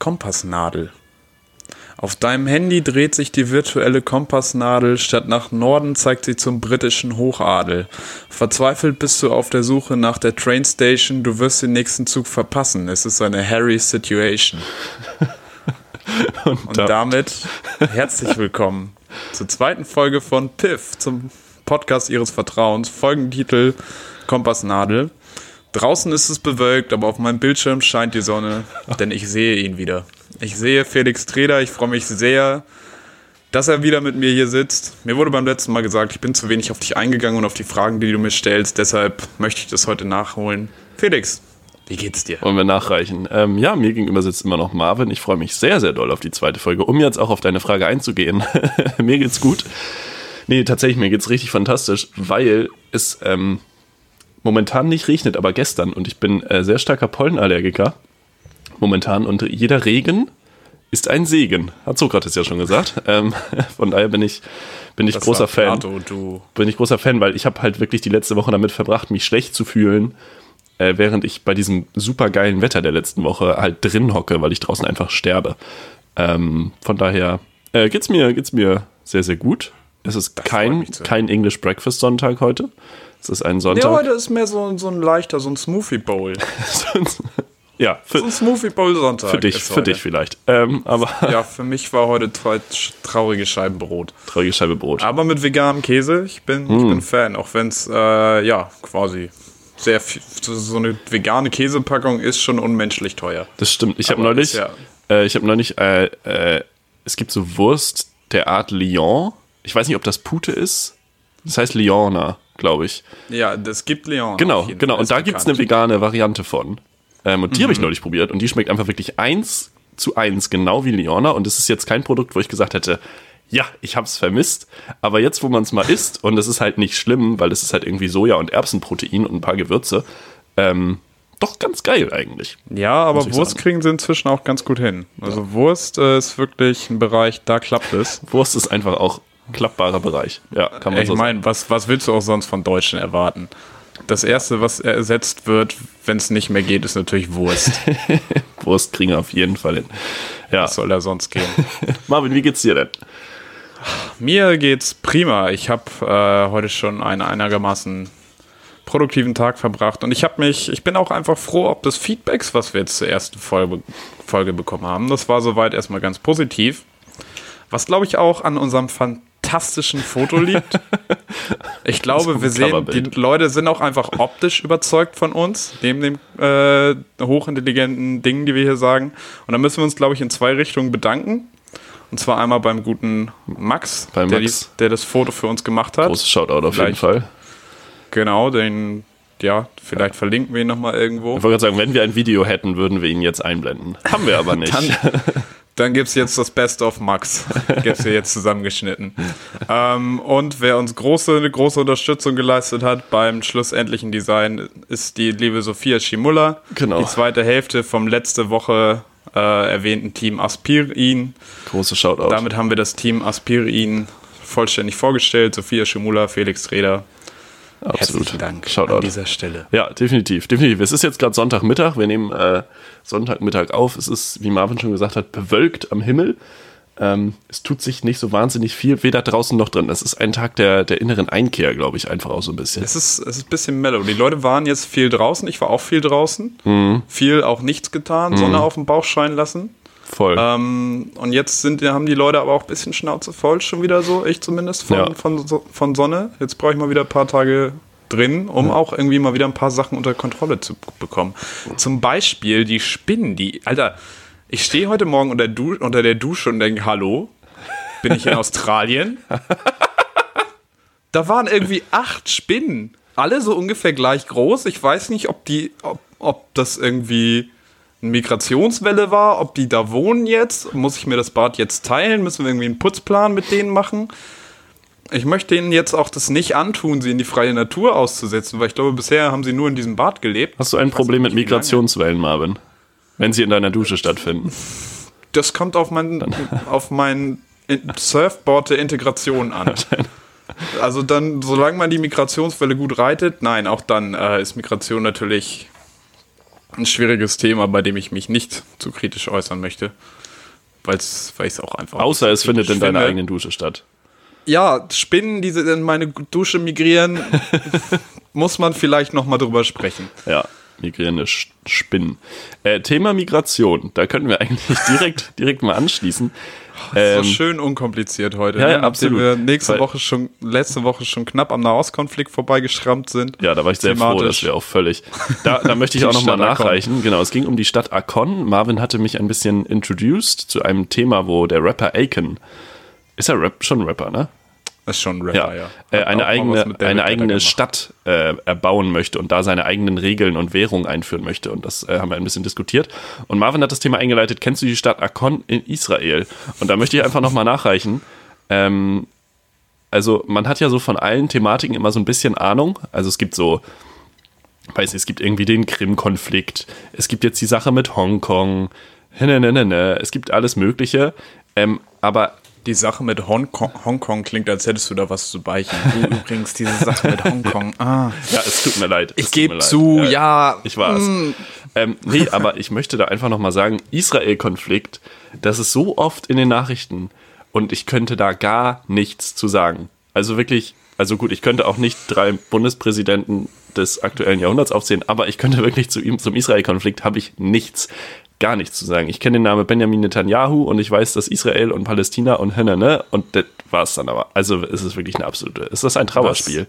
Kompassnadel. Auf deinem Handy dreht sich die virtuelle Kompassnadel, statt nach Norden zeigt sie zum britischen Hochadel. Verzweifelt bist du auf der Suche nach der Trainstation, du wirst den nächsten Zug verpassen. Es ist eine Harry Situation. Und, Und damit herzlich willkommen zur zweiten Folge von Piff, zum Podcast ihres Vertrauens. Folgentitel Kompassnadel. Draußen ist es bewölkt, aber auf meinem Bildschirm scheint die Sonne, denn ich sehe ihn wieder. Ich sehe Felix Treder, ich freue mich sehr, dass er wieder mit mir hier sitzt. Mir wurde beim letzten Mal gesagt, ich bin zu wenig auf dich eingegangen und auf die Fragen, die du mir stellst, deshalb möchte ich das heute nachholen. Felix, wie geht's dir? Wollen wir nachreichen? Ähm, ja, mir gegenüber sitzt immer noch Marvin. Ich freue mich sehr, sehr doll auf die zweite Folge, um jetzt auch auf deine Frage einzugehen. mir geht's gut. Nee, tatsächlich, mir geht's richtig fantastisch, weil es ähm, momentan nicht regnet, aber gestern. Und ich bin äh, sehr starker Pollenallergiker momentan. Und jeder Regen ist ein Segen, hat Sokrates ja schon gesagt. Ähm, von daher bin ich, bin ich großer Fan. Plato, du. Bin ich großer Fan, weil ich habe halt wirklich die letzte Woche damit verbracht, mich schlecht zu fühlen, äh, während ich bei diesem supergeilen Wetter der letzten Woche halt drin hocke, weil ich draußen einfach sterbe. Ähm, von daher äh, geht's mir, geht's mir sehr, sehr gut. Es ist das kein, kein English Breakfast Sonntag heute. Es ist ein Sonntag. Ja, heute ist mehr so, so ein leichter, so ein Smoothie Bowl. ja, für, so ein Smoothie Bowl Sonntag. Für dich, für dich vielleicht. Ähm, aber ja, für mich war heute traurige Scheiben Brot. Traurige Scheibe Brot. Aber mit veganem Käse. Ich bin, hm. ich bin Fan, auch wenn es äh, ja quasi sehr viel, so eine vegane Käsepackung ist schon unmenschlich teuer. Das stimmt. Ich habe neulich, ja äh, ich habe neulich, äh, äh, es gibt so Wurst der Art Lyon. Ich weiß nicht, ob das Pute ist. Das heißt Lyoner glaube ich. Ja, das gibt Leon. Genau, genau. Und da gibt es eine vegane Variante von. Ähm, und die mhm. habe ich neulich probiert und die schmeckt einfach wirklich eins zu eins, genau wie Leona. Und es ist jetzt kein Produkt, wo ich gesagt hätte, ja, ich habe es vermisst. Aber jetzt, wo man es mal isst, und es ist halt nicht schlimm, weil es ist halt irgendwie Soja- und Erbsenprotein und ein paar Gewürze, ähm, doch ganz geil eigentlich. Ja, aber Wurst sagen. kriegen sie inzwischen auch ganz gut hin. Also ja. Wurst äh, ist wirklich ein Bereich, da klappt es. Wurst ist einfach auch klappbarer Bereich. Ja, kann man ich so meine, was, was willst du auch sonst von Deutschen erwarten? Das erste, was ersetzt wird, wenn es nicht mehr geht, ist natürlich Wurst. Wurst kriegen wir auf jeden Fall hin. Ja. Was soll da sonst gehen? Marvin, wie geht's dir denn? Mir geht's prima. Ich habe äh, heute schon einen einigermaßen produktiven Tag verbracht und ich habe mich, ich bin auch einfach froh, ob des Feedbacks, was wir jetzt zur ersten Folge, Folge bekommen haben. Das war soweit erstmal ganz positiv. Was glaube ich auch an unserem Fan fantastischen Foto liegt. Ich glaube, wir sehen, die Leute sind auch einfach optisch überzeugt von uns, neben dem äh, hochintelligenten Dingen, die wir hier sagen. Und da müssen wir uns, glaube ich, in zwei Richtungen bedanken. Und zwar einmal beim guten Max, Bei Max. Der, die, der, das Foto für uns gemacht hat. Großes Shoutout auf vielleicht, jeden Fall. Genau, den, ja, vielleicht verlinken wir ihn nochmal irgendwo. Ich wollte gerade sagen, wenn wir ein Video hätten, würden wir ihn jetzt einblenden. Haben wir aber nicht. Dann, Dann gibt es jetzt das Best of Max. Gibt es hier jetzt zusammengeschnitten. ähm, und wer uns große, große Unterstützung geleistet hat beim schlussendlichen Design, ist die liebe Sophia Schimulla. Genau. Die zweite Hälfte vom letzte Woche äh, erwähnten Team Aspirin. Große Shoutout. Damit haben wir das Team Aspirin vollständig vorgestellt. Sophia Schimula, Felix Reder. Absolut. Herzlichen Dank Shoutout. an dieser Stelle. Ja, definitiv, definitiv. Es ist jetzt gerade Sonntagmittag. Wir nehmen äh, Sonntagmittag auf. Es ist, wie Marvin schon gesagt hat, bewölkt am Himmel. Ähm, es tut sich nicht so wahnsinnig viel, weder draußen noch drin. Es ist ein Tag der, der inneren Einkehr, glaube ich, einfach auch so ein bisschen. Es ist, es ist ein bisschen mellow. Die Leute waren jetzt viel draußen. Ich war auch viel draußen. Mhm. Viel auch nichts getan, mhm. Sonne auf dem Bauch scheinen lassen. Voll. Ähm, und jetzt sind, haben die Leute aber auch ein bisschen Schnauze voll, schon wieder so, ich zumindest, von, ja. von, von Sonne. Jetzt brauche ich mal wieder ein paar Tage drin, um ja. auch irgendwie mal wieder ein paar Sachen unter Kontrolle zu bekommen. Zum Beispiel die Spinnen, die, Alter, ich stehe heute Morgen unter, du unter der Dusche und denke, hallo, bin ich in Australien? da waren irgendwie acht Spinnen, alle so ungefähr gleich groß. Ich weiß nicht, ob die, ob, ob das irgendwie Migrationswelle war, ob die da wohnen jetzt. Muss ich mir das Bad jetzt teilen? Müssen wir irgendwie einen Putzplan mit denen machen? Ich möchte ihnen jetzt auch das nicht antun, sie in die freie Natur auszusetzen, weil ich glaube, bisher haben sie nur in diesem Bad gelebt. Hast du ein Problem mit Migrationswellen, Marvin? Wenn sie in deiner Dusche stattfinden? Das kommt auf mein, auf mein Surfboard der Integration an. Also dann, solange man die Migrationswelle gut reitet, nein, auch dann äh, ist Migration natürlich ein schwieriges Thema, bei dem ich mich nicht zu kritisch äußern möchte. Weil's, weil ich es auch einfach. Außer es findet in deiner eigenen Dusche statt. Ja, Spinnen, die in meine Dusche migrieren, muss man vielleicht nochmal drüber sprechen. Ja, migrierende Spinnen. Äh, Thema Migration, da könnten wir eigentlich direkt, direkt mal anschließen. Ähm, so schön unkompliziert heute. ja, ne? ja, absolut. wir nächste Woche schon, letzte Woche schon knapp am Nahostkonflikt vorbeigeschrammt sind. Ja, da war ich sehr froh, dass wir auch völlig. Da, da möchte ich auch nochmal Stadt Akon. nachreichen. Genau, es ging um die Stadt Akon. Marvin hatte mich ein bisschen introduced zu einem Thema, wo der Rapper Akon, ist er Rap, schon Rapper, ne? Das ist schon ein Rapper, ja. Äh, Hat eine eigene, eine eigene. Stadt äh, erbauen möchte und da seine eigenen Regeln und Währung einführen möchte. Und das äh, haben wir ein bisschen diskutiert. Und Marvin hat das Thema eingeleitet, kennst du die Stadt Akon in Israel? Und da möchte ich einfach nochmal nachreichen. Ähm, also man hat ja so von allen Thematiken immer so ein bisschen Ahnung. Also es gibt so, weiß nicht, es gibt irgendwie den Krim-Konflikt, es gibt jetzt die Sache mit Hongkong, ne, ne, ne, ne. es gibt alles Mögliche. Ähm, aber Die Sache mit Hongkong, Hongkong klingt, als hättest du da was zu beichen. Du übrigens, diese Sache mit Hongkong. Ah. Ja, es tut mir leid. Ich es gebe zu, ja. Ich war's. mm. Ähm, nee, aber ich möchte da einfach nochmal sagen, Israel-Konflikt, das ist so oft in den Nachrichten und ich könnte da gar nichts zu sagen. Also wirklich, also gut, ich könnte auch nicht drei Bundespräsidenten des aktuellen Jahrhunderts aufzählen, aber ich könnte wirklich zu ihm, zum Israel-Konflikt habe ich nichts, gar nichts zu sagen. Ich kenne den Namen Benjamin Netanyahu und ich weiß, dass Israel und Palästina und ne, ne, und das war's dann aber. Also es ist wirklich eine absolute, ist das ein Trauerspiel?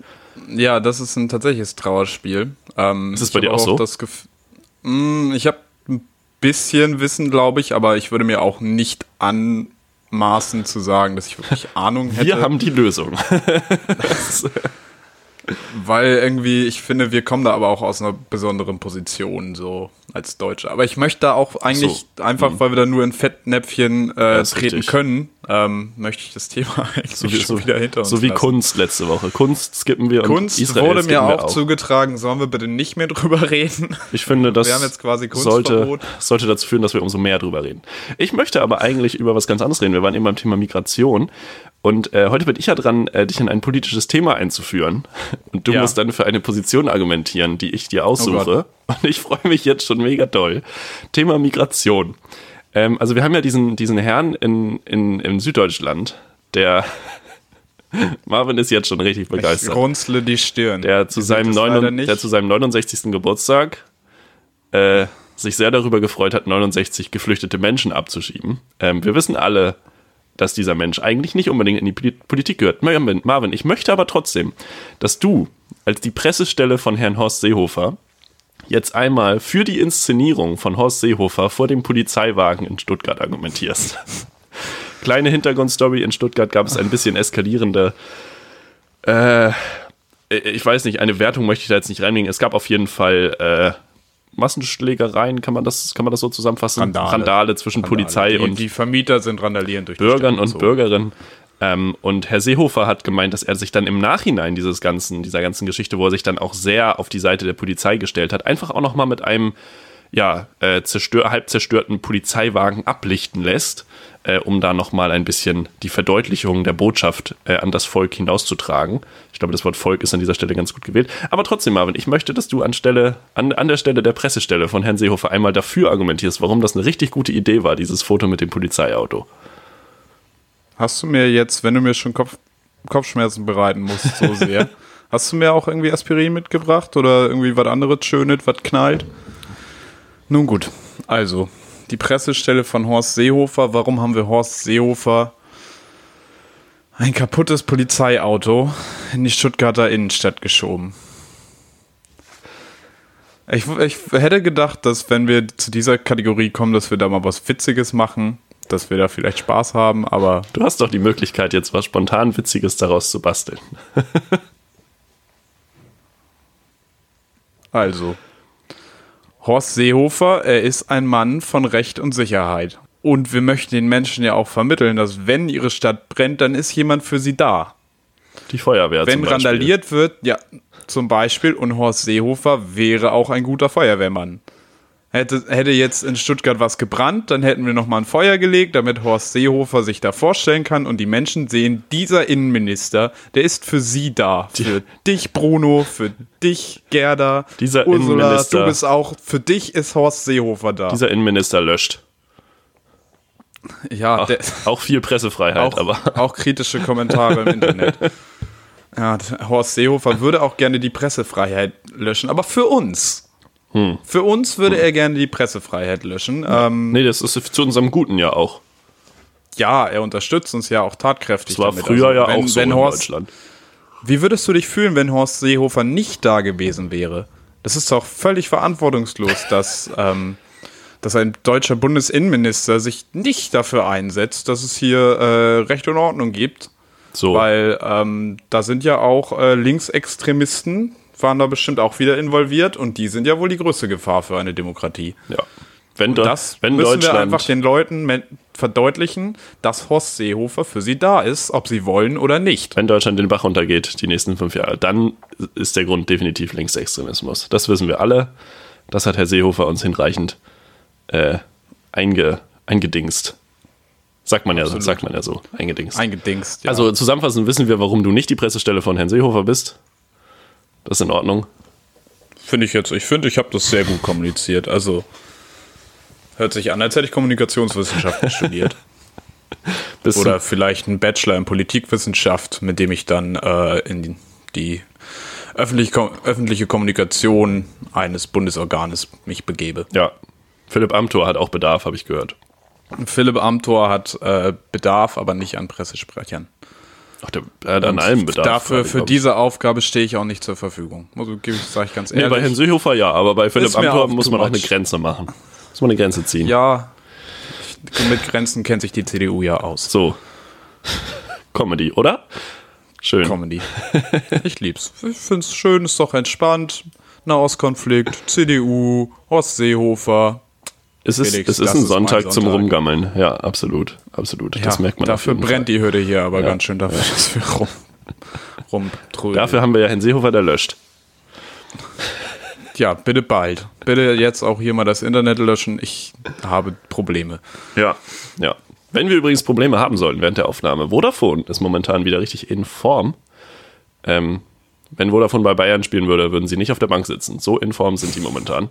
Ja, das ist ein tatsächliches Trauerspiel. Ähm, Ist es bei dir auch so? Das Mm, ich habe ein bisschen Wissen, glaube ich, aber ich würde mir auch nicht anmaßen zu sagen, dass ich wirklich Ahnung hätte. Wir haben die Lösung. Weil irgendwie, ich finde, wir kommen da aber auch aus einer besonderen Position, so als Deutsche. Aber ich möchte da auch eigentlich, einfach, weil wir da nur in Fettnäpfchen äh, ist treten richtig. können, ähm, möchte ich das Thema eigentlich So wie, schon so, wieder hinter uns so wie lassen. Kunst letzte Woche. Kunst skippen wir und Kunst Israel wurde mir wir auch, zugetragen, sollen wir bitte nicht mehr drüber reden? Ich finde, das Wir haben jetzt quasi sollte, sollte dazu führen, dass wir umso mehr drüber reden. Ich möchte aber eigentlich über was ganz anderes reden. Wir waren eben beim Thema Migration. Und äh, heute bin ich ja dran, äh, dich in ein politisches Thema einzuführen. Und du Ja. musst dann für eine Position argumentieren, die ich dir Oh aussuche. Und ich freue mich jetzt schon mega doll. Thema Migration. Ähm, also wir haben ja diesen, diesen Herrn in, in, in Süddeutschland, der Marvin ist jetzt schon richtig Ich begeistert. runzle die Stirn. der zu, seinem es neun, leider nicht. der zu seinem 69. Geburtstag äh, sich sehr darüber gefreut hat, 69 geflüchtete Menschen abzuschieben. Ähm, wir wissen alle, dass dieser Mensch eigentlich nicht unbedingt in die Poli- Politik gehört. Marvin, Marvin, ich möchte aber trotzdem, dass du als die Pressestelle von Herrn Horst Seehofer jetzt einmal für die Inszenierung von Horst Seehofer vor dem Polizeiwagen in Stuttgart argumentierst. Kleine Hintergrundstory, in Stuttgart gab es ein bisschen eskalierende äh, ich weiß nicht, eine Wertung möchte ich da jetzt nicht reinlegen. Es gab auf jeden Fall äh, Massenschlägereien, kann man das, kann man das so zusammenfassen? Randale. Randale zwischen Polizei die, und die Vermieter sind randalieren durch Bürgern und so. Bürgerinnen. Ähm, und Herr Seehofer hat gemeint, dass er sich dann im Nachhinein dieses ganzen, dieser ganzen Geschichte, wo er sich dann auch sehr auf die Seite der Polizei gestellt hat, einfach auch nochmal mit einem ja, äh, zerstör halb zerstörten Polizeiwagen ablichten lässt, äh, um da nochmal ein bisschen die Verdeutlichung der Botschaft äh, an das Volk hinauszutragen. Ich glaube, das Wort Volk ist an dieser Stelle ganz gut gewählt. Aber trotzdem, Marvin, ich möchte, dass du anstelle, an, an der Stelle der Pressestelle von Herrn Seehofer einmal dafür argumentierst, warum das eine richtig gute Idee war, dieses Foto mit dem Polizeiauto. Hast du mir jetzt, wenn du mir schon Kopf, Kopfschmerzen bereiten musst, so sehr, hast du mir auch irgendwie Aspirin mitgebracht oder irgendwie was anderes Schönes, was knallt? Nun gut, also die Pressestelle von Horst Seehofer. Warum haben wir Horst Seehofer ein kaputtes Polizeiauto in die Stuttgarter Innenstadt geschoben? Ich, ich hätte gedacht, dass wenn wir zu dieser Kategorie kommen, dass wir da mal was Witziges machen, dass wir da vielleicht Spaß haben, aber Du hast doch die Möglichkeit, jetzt was spontan Witziges daraus zu basteln. Also, Horst Seehofer, er ist ein Mann von Recht und Sicherheit. Und wir möchten den Menschen ja auch vermitteln, dass wenn ihre Stadt brennt, dann ist jemand für sie da. Die Feuerwehr Wenn zum Beispiel. randaliert wird, ja, zum Beispiel, und Horst Seehofer wäre auch ein guter Feuerwehrmann. Hätte, hätte jetzt in Stuttgart was gebrannt, dann hätten wir nochmal ein Feuer gelegt, damit Horst Seehofer sich da vorstellen kann und die Menschen sehen, dieser Innenminister, der ist für sie da. Für dich, Bruno, für dich, Gerda, Dieser Ursula, Innenminister- du bist auch, für dich ist Horst Seehofer da. Dieser Innenminister löscht. ja, der, Auch viel Pressefreiheit, auch, aber auch kritische Kommentare im Internet. Ja, Horst Seehofer würde auch gerne die Pressefreiheit löschen, aber für uns. Hm. Für uns würde er gerne die Pressefreiheit löschen. Ähm, nee, das ist zu unserem Guten ja auch. ja, er unterstützt uns ja auch tatkräftig. Das war damit. früher Also, ja wenn, auch so wenn in Horst, Deutschland. Wie würdest du dich fühlen, wenn Horst Seehofer nicht da gewesen wäre? Das ist doch völlig verantwortungslos, dass, ähm, dass ein deutscher Bundesinnenminister sich nicht dafür einsetzt, dass es hier äh, Recht und Ordnung gibt. So, Weil ähm, da sind ja auch äh, Linksextremisten, waren da bestimmt auch wieder involviert und die sind ja wohl die größte Gefahr für eine Demokratie. ja. Wenn, do, Das wenn müssen wir Deutschland, einfach den Leuten verdeutlichen, dass Horst Seehofer für sie da ist, ob sie wollen oder nicht. wenn Deutschland den Bach runtergeht, die nächsten fünf Jahre, dann ist der Grund definitiv Linksextremismus. Das wissen wir alle. Das hat Herr Seehofer uns hinreichend äh, einge, eingedingst. Sagt man ja, so, sagt man ja so, eingedingst. Eingedingst. Ja. Also zusammenfassend wissen wir, warum du nicht die Pressestelle von Herrn Seehofer bist. Das ist in Ordnung. Finde ich jetzt, ich finde, ich habe das sehr gut kommuniziert. Also hört sich an, als hätte ich Kommunikationswissenschaften studiert. Bist Oder vielleicht einen Bachelor in Politikwissenschaft, mit dem ich dann äh, in die öffentliche, Ko- öffentliche Kommunikation eines Bundesorganes mich begebe. ja. Philipp Amthor hat auch Bedarf, habe ich gehört. Philipp Amthor hat äh, Bedarf, aber nicht an Pressesprechern. Ach, der, er hat an allem Bedarf. Dafür, für diese Aufgabe stehe ich auch nicht zur Verfügung. Also, sage ich ganz Nee, ehrlich. bei Herrn Seehofer ja, aber bei Philipp Amthor muss man auch eine. Grenze machen. Muss man eine Grenze ziehen. ja, mit Grenzen kennt sich die CDU ja aus. So. Comedy, oder? Schön. Comedy. Ich lieb's. Ich find's schön, ist doch entspannt. Nahostkonflikt, CDU, Horst Seehofer. Es ist, Felix, es ist das ein mein Sonntag, zum Sonntag. Rumgammeln. Ja, absolut. Absolut. das Ja, merkt man. Dafür brennt Fall. die Hürde hier aber ganz schön dafür, dass wir rum, rumtrödeln. Dafür haben wir ja Herrn Seehofer, der löscht. Ja, bitte bald. Bitte jetzt auch hier mal das Internet löschen. Ich habe Probleme. Ja. Ja. Wenn wir übrigens Probleme haben sollten während der Aufnahme, Vodafone ist momentan wieder richtig in Form. Ähm, wenn Vodafone bei Bayern spielen würde, würden sie nicht auf der Bank sitzen. So in Form sind die momentan.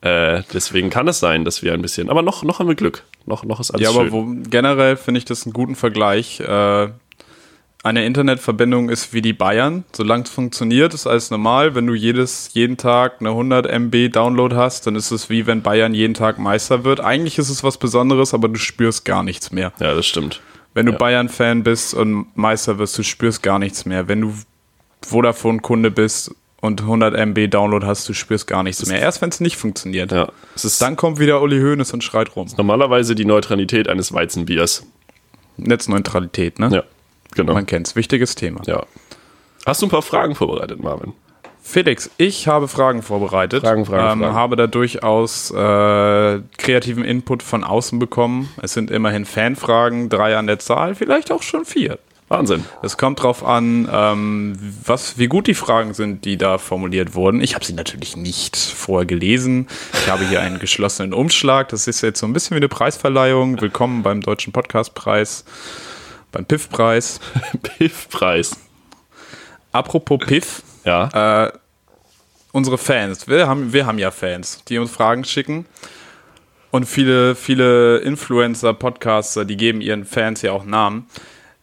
Äh, deswegen kann es sein, dass wir ein bisschen. Aber noch, noch haben wir Glück. Noch, noch ist alles Ja, aber schön. wo, generell finde ich das einen guten Vergleich. Äh, eine Internetverbindung ist wie die Bayern. Solange es funktioniert, ist alles normal. Wenn du jedes, jeden Tag eine 100 MB Download hast, dann ist es wie wenn Bayern jeden Tag Meister wird. Eigentlich ist es was Besonderes, aber du spürst gar nichts mehr. ja, das stimmt. Wenn du Ja. Bayern-Fan bist und Meister wirst, du spürst gar nichts mehr. Wenn du Vodafone-Kunde bist und 100 MB Download hast, du spürst gar nichts mehr. Erst wenn es nicht funktioniert. Ja. Es ist Dann kommt wieder Uli Hoeneß und schreit rum. normalerweise die Neutralität eines Weizenbiers. Netzneutralität, ne? Ja, genau. Man kennt's. Wichtiges Thema. Ja. Hast du ein paar Fragen vorbereitet, Marvin? Felix, ich habe Fragen vorbereitet. Fragen, Fragen, ähm, Fragen. Habe da durchaus äh, kreativen Input von außen bekommen. Es sind immerhin Fanfragen, drei an der Zahl, vielleicht auch schon vier. Wahnsinn. Es kommt drauf an, ähm, was, wie gut die Fragen sind, die da formuliert wurden. Ich habe sie natürlich nicht vorher gelesen. Ich habe hier einen geschlossenen Umschlag. Das ist jetzt so ein bisschen wie eine Preisverleihung. Willkommen beim Deutschen Podcastpreis, beim Piff-Preis. Piffpreis. Apropos Piff, Ja. äh, unsere Fans, wir haben, wir haben ja Fans, die uns Fragen schicken. Und viele, viele Influencer, Podcaster, die geben ihren Fans ja auch Namen.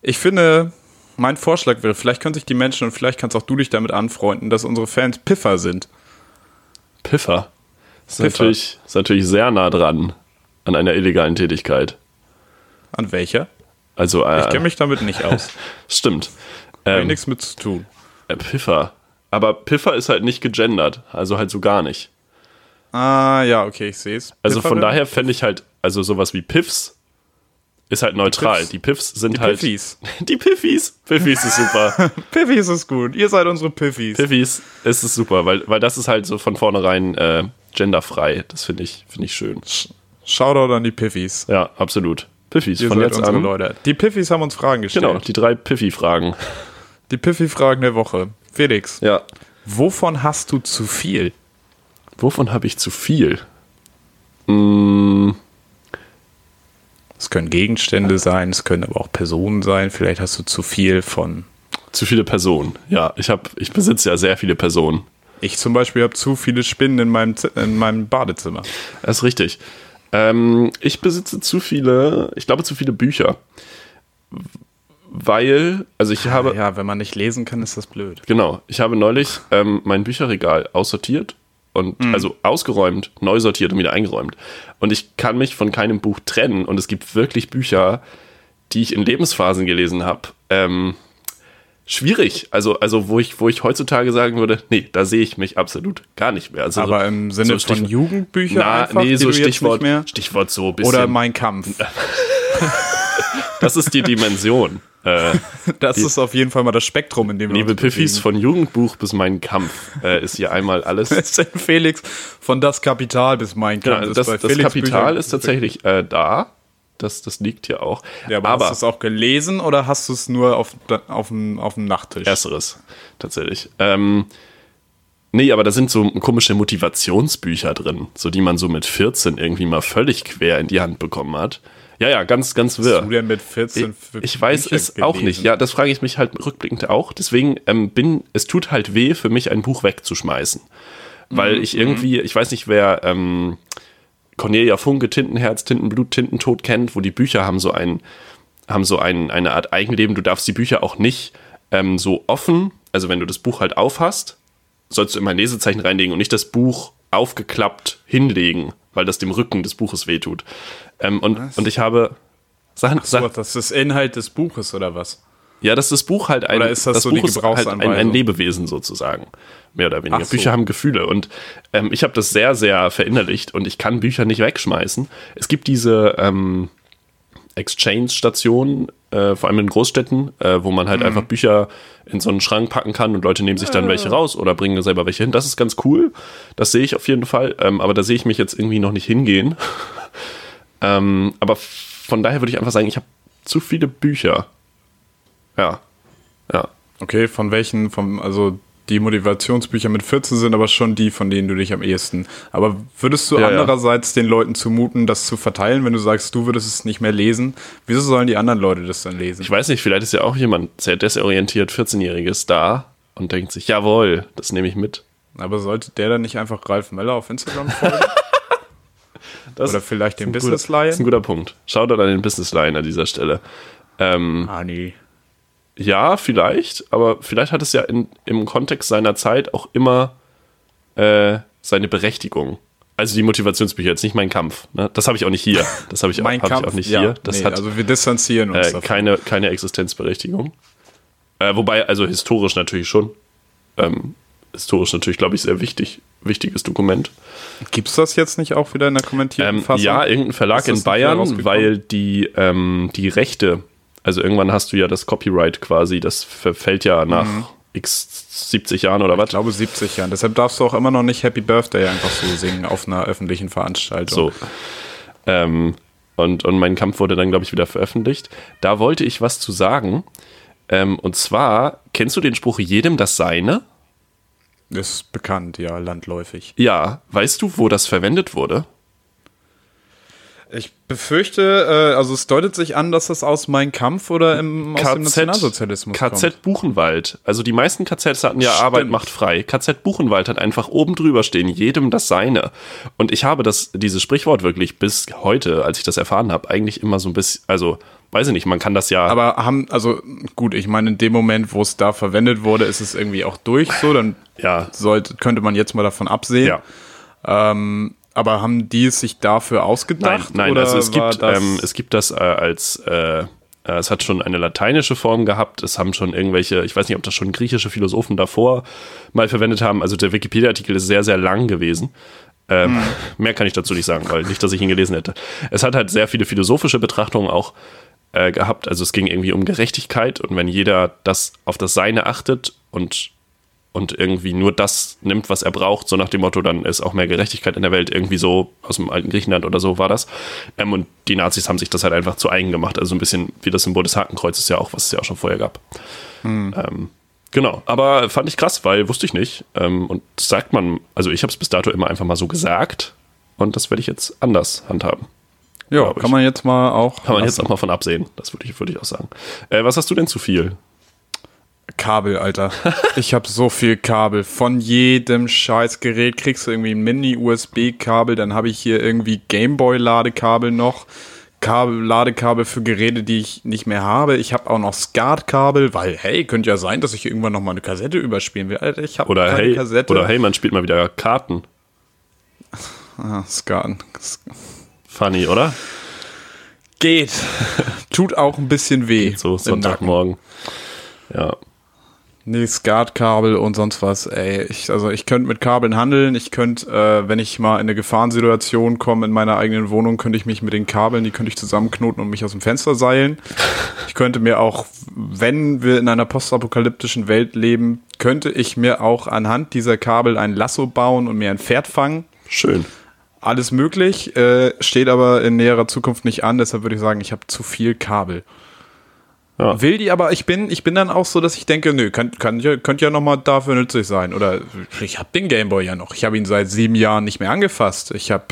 Ich finde, mein Vorschlag wäre, vielleicht können sich die Menschen und vielleicht kannst auch du dich damit anfreunden, dass unsere Fans Piffer sind. Piffer. Das ist, Piffer. Natürlich, ist natürlich sehr nah dran an einer illegalen Tätigkeit. An welcher? Also, äh, Ich kenne mich damit nicht aus. stimmt. Ähm, nichts mit zu tun. äh, Piffer. Aber Piffer ist halt nicht gegendert. Also halt so gar nicht. Ah, ja, okay, ich sehe es. Also von daher fände ich halt, also sowas wie Piffs ist halt neutral. Piffs. Die Piffs sind Die halt. Piffis. Die Piffis. Piffis ist super. Piffis ist gut. Ihr seid unsere Piffis. Piffis ist es super, weil, weil das ist halt so von vornherein äh, genderfrei. Das finde ich, finde ich schön. Shoutout an die Piffis. Ja, absolut. Piffis Ihr von jetzt an. Leute. Die Piffis haben uns Fragen gestellt. Genau, die drei Piffi-Fragen. Die Piffi-Fragen der Woche. Felix, Ja. wovon hast du zu viel? Wovon habe ich zu viel? Mm, Es können Gegenstände sein, es können aber auch Personen sein. Vielleicht hast du zu viel von. zu viele Personen. Ja, ich habe, ich besitze ja sehr viele Personen. Ich zum Beispiel habe zu viele Spinnen in meinem, in meinem Badezimmer. Das ist richtig. Ähm, ich besitze zu viele, ich glaube zu viele Bücher. Weil, also ich habe, Ja, wenn man nicht lesen kann, ist das blöd. genau, ich habe neulich ähm, mein Bücherregal aussortiert und also ausgeräumt, neu sortiert und wieder eingeräumt. Und ich kann mich von keinem Buch trennen. Und es gibt wirklich Bücher, die ich in Lebensphasen gelesen habe. Ähm, schwierig. Also, also wo ich, wo ich heutzutage sagen würde, nee, da sehe ich mich absolut gar nicht mehr. Also, Aber im Sinne so von Stichwort- Jugendbüchern na, einfach, nee, so Stichwort? Stichwort so ein bisschen. Oder Mein Kampf. das ist die Dimension. Äh, Das ist auf jeden Fall mal das Spektrum, in dem wir liebe Piffis, von Jugendbuch bis Mein Kampf äh, ist hier einmal alles. Felix von Das Kapital bis Mein Genau, Kampf. das, bei das Felix Kapital Büchern- ist tatsächlich äh, da. Das, das liegt hier auch. Ja, aber, aber hast du es auch gelesen oder hast du es nur auf, auf, dem, auf dem Nachttisch? Ersteres, tatsächlich. Ähm, nee, aber da sind so komische Motivationsbücher drin, so die man so mit 14 irgendwie mal völlig quer in die Hand bekommen hat. Ja, ja, ganz, ganz wirr. Hast du denn mit 14 Ich, ich weiß es auch gelesen? nicht. Ja, das frage ich mich halt rückblickend auch. Deswegen ähm, bin, es tut halt weh für mich, ein Buch wegzuschmeißen. Mhm, Weil ich irgendwie, ich weiß nicht, wer ähm, Cornelia Funke, Tintenherz, Tintenblut, Tintentod kennt, wo die Bücher haben so ein, haben so ein, eine Art Eigenleben. Du darfst die Bücher auch nicht ähm, so offen, also wenn du das Buch halt aufhast, sollst du immer ein Lesezeichen reinlegen und nicht das Buch aufgeklappt hinlegen, weil das dem Rücken des Buches wehtut. Ähm, und, und ich habe. Sachen, So, das ist Inhalt des Buches oder was? ja, dass das Buch halt ein, Oder ist das so Buch ist halt ein, ein? Lebewesen sozusagen. Mehr oder weniger. Ach so. Bücher haben Gefühle und ähm, ich habe das sehr, sehr verinnerlicht und ich kann Bücher nicht wegschmeißen. Es gibt diese ähm, Exchange-Stationen, äh, vor allem in Großstädten, äh, wo man halt Mhm. einfach Bücher in so einen Schrank packen kann und Leute nehmen sich dann welche raus oder bringen selber welche hin. Das ist ganz cool. Das sehe ich auf jeden Fall. Ähm, aber da sehe ich mich jetzt irgendwie noch nicht hingehen. ähm, aber von daher würde ich einfach sagen, ich habe zu viele Bücher. Ja. Ja. Okay, von welchen, vom, also die Motivationsbücher mit 14 sind aber schon die, von denen du dich am ehesten. Aber würdest du Ja, ja. andererseits den Leuten zumuten, das zu verteilen, wenn du sagst, du würdest es nicht mehr lesen? Wieso sollen die anderen Leute das dann lesen? Ich weiß nicht, vielleicht ist ja auch jemand sehr desorientiert, 14-Jähriges da und denkt sich, jawohl, das nehme ich mit. Aber sollte der dann nicht einfach Ralf Möller auf Instagram folgen? Das Oder vielleicht den guter- Business Lion? Das ist ein guter Punkt. Schaut an den Business Lion an dieser Stelle. Ähm, ah, nee. Ja, vielleicht, aber vielleicht hat es ja in, im Kontext seiner Zeit auch immer äh, seine Berechtigung. Also die Motivationsbücher, jetzt nicht mein Kampf. Ne? Das habe ich auch nicht hier. Das habe ich, auch- hab ich auch nicht ja, hier. Das nee, hat also wir distanzieren uns äh, davon. keine, keine Existenzberechtigung. Äh, wobei, also historisch natürlich schon. Ähm, historisch natürlich, glaube ich, sehr wichtig, wichtiges Dokument. Gibt's das jetzt nicht auch wieder in der kommentierten Ähm, Fassung? ja, irgendein Verlag in Bayern, weil die, ähm, die Rechte, also irgendwann hast du ja das Copyright quasi, das verfällt ja nach Mhm. x 70 Jahren oder was. Ich glaube 70 Jahren. Deshalb darfst du auch immer noch nicht Happy Birthday einfach so singen auf einer öffentlichen Veranstaltung. So. Ähm, und, und mein Kampf wurde dann, glaube ich, wieder veröffentlicht. Da wollte ich was zu sagen. Ähm, und zwar, kennst du den Spruch, jedem das Seine? Ist bekannt, ja, landläufig. Ja, weißt du, wo das verwendet wurde? Ich befürchte, äh, also es deutet sich an, dass das aus Mein Kampf oder im, aus dem Nationalsozialismus KZ kommt. Buchenwald. Also die meisten KZs hatten ja Stimmt. Arbeit macht frei. KZ Buchenwald hat einfach oben drüber stehen, jedem das Seine. Und ich habe das, dieses Sprichwort wirklich bis heute, als ich das erfahren habe, eigentlich immer so ein bisschen, also weiß ich nicht, man kann das ja. Aber haben, also gut, ich meine, in dem Moment, wo es da verwendet wurde, ist es irgendwie auch durch so, dann ja, sollte, könnte man jetzt mal davon absehen. ja. Ähm, aber haben die es sich dafür Nein, ausgedacht? nein, oder also es gibt, das, ähm, es gibt das äh, als, äh, äh, es hat schon eine lateinische Form gehabt, es haben schon irgendwelche, ich weiß nicht, ob das schon griechische Philosophen davor mal verwendet haben, also der Wikipedia-Artikel ist sehr, sehr lang gewesen. Ähm, Mehr kann ich dazu nicht sagen, weil nicht, dass ich ihn gelesen hätte. Es hat halt sehr viele philosophische Betrachtungen auch äh, gehabt, also es ging irgendwie um Gerechtigkeit und wenn jeder das auf das Seine achtet und und irgendwie nur das nimmt, was er braucht, so nach dem Motto, dann ist auch mehr Gerechtigkeit in der Welt, irgendwie so aus dem alten Griechenland oder so war das. Ähm, und die Nazis haben sich das halt einfach zu eigen gemacht, also ein bisschen wie das Symbol des Hakenkreuzes ja auch, was es ja auch schon vorher gab. Ähm, genau, aber fand ich krass, weil wusste ich nicht. Ähm, und das sagt man, also ich habe es bis dato immer einfach mal so gesagt. Und das werde ich jetzt anders handhaben. Ja, kann man jetzt mal auch. Kann man jetzt auch mal von absehen. Das würde ich, würde ich auch sagen. Äh, was hast du denn zu viel? Kabel, Alter. Ich habe so viel Kabel. Von jedem Scheißgerät kriegst du irgendwie ein Mini-USB-Kabel, dann habe ich hier irgendwie Gameboy-Ladekabel noch. Kabel, Ladekabel für Geräte, die ich nicht mehr habe. Ich habe auch noch SCART-Kabel, weil, hey, könnte ja sein, dass ich irgendwann noch mal eine Kassette überspielen will. Alter, ich habe Oder keine hey, Kassette. oder hey, man spielt mal wieder Karten. Ah, SCART. Funny, oder? Geht. Tut auch ein bisschen weh. So im Nacken. Sonntagmorgen. Ja. Nee, SCART-Kabel und sonst was, ey. Ich, also ich könnte mit Kabeln handeln. Ich könnte, äh, wenn ich mal in eine Gefahrensituation komme in meiner eigenen Wohnung, könnte ich mich mit den Kabeln, die könnte ich zusammenknoten und mich aus dem Fenster seilen. Ich könnte mir auch, wenn wir in einer postapokalyptischen Welt leben, könnte ich mir auch anhand dieser Kabel ein Lasso bauen und mir ein Pferd fangen. Schön. Alles möglich, äh, steht aber in näherer Zukunft nicht an. Deshalb würde ich sagen, ich habe zu viel Kabel. Ja. Will die, aber ich bin, ich bin dann auch so, dass ich denke, nö, kann, kann, könnte ja nochmal dafür nützlich sein. Oder ich habe den Gameboy ja noch. Ich habe ihn seit sieben Jahren nicht mehr angefasst. Ich habe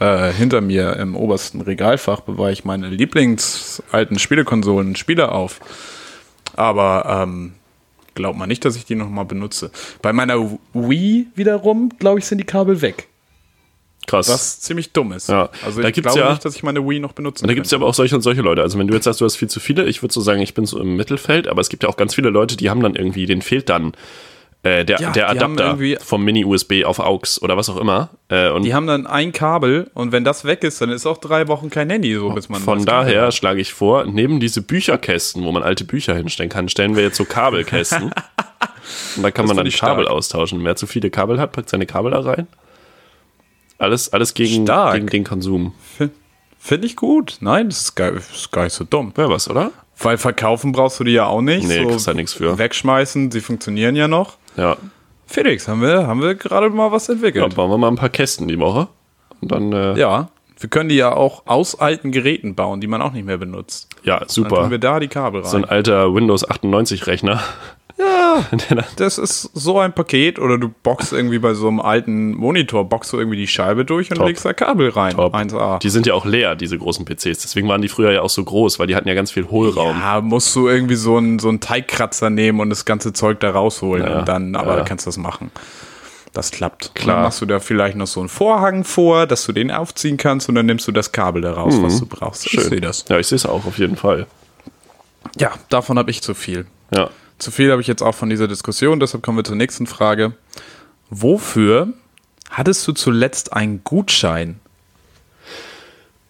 äh, hinter mir im obersten Regalfach bewahre ich meine Lieblingsalten Spielekonsolen Spiele auf. Aber ähm, glaubt man nicht, dass ich die nochmal benutze. Bei meiner Wii wiederum, glaube ich, sind die Kabel weg. Krass. Was ziemlich dumm ist. Ja, Also da ich gibt's glaube ja- nicht, dass ich meine Wii noch benutzen Und da gibt es ja aber auch solche und solche Leute. Also wenn du jetzt sagst, du hast viel zu viele, ich würde so sagen, ich bin so im Mittelfeld, aber es gibt ja auch ganz viele Leute, die haben dann irgendwie, denen fehlt dann äh, der, Ja, der die Adapter vom Mini-USB auf AUX oder was auch immer. Äh, und Die haben dann ein Kabel und wenn das weg ist, dann ist auch drei Wochen kein Handy, so bis man von das daher schlage ich vor, neben diese Bücherkästen, wo man alte Bücher hinstellen kann, stellen wir jetzt so Kabelkästen. und da kann man finde dann ich Kabel stark. austauschen. Wer zu viele Kabel hat, packt seine Kabel da rein. Alles, alles gegen, Stark. gegen den Konsum. Finde ich gut. Nein, das ist gar, das ist gar nicht so dumm. Wäre was, oder? Weil verkaufen brauchst du die ja auch nicht. Nee, so kriegst halt nichts für. Wegschmeißen, sie funktionieren ja noch. Ja. Felix, haben wir, haben wir gerade mal was ja. entwickelt. Bauen wir mal ein paar Kästen die Woche. Und dann, äh, Ja. Wir können die ja auch aus alten Geräten bauen, die man auch nicht mehr benutzt. ja, Dann super. tun wir da die Kabel rein. So ein alter Windows 98 Rechner. Ja, das ist so ein Paket. Oder du boxst irgendwie bei so einem alten Monitor, boxst du irgendwie die Scheibe durch und Top. legst da Kabel rein. Top. 1A. Die sind ja auch leer, diese großen PCs. Deswegen waren die früher ja auch so groß, weil die hatten ja ganz viel Hohlraum. Ja, musst du irgendwie so einen, so einen Teigkratzer nehmen und das ganze Zeug da rausholen Ja, und dann, aber ja. kannst du das machen. Das klappt. Klar. Dann machst du da vielleicht noch so einen Vorhang vor, dass du den aufziehen kannst und dann nimmst du das Kabel da raus, was du brauchst. Ich sehe das. Ja, ich sehe es auch auf jeden Fall. Ja, davon habe ich zu viel. Ja. Zu viel habe ich jetzt auch von dieser Diskussion, deshalb kommen wir zur nächsten Frage. Wofür hattest du zuletzt einen Gutschein?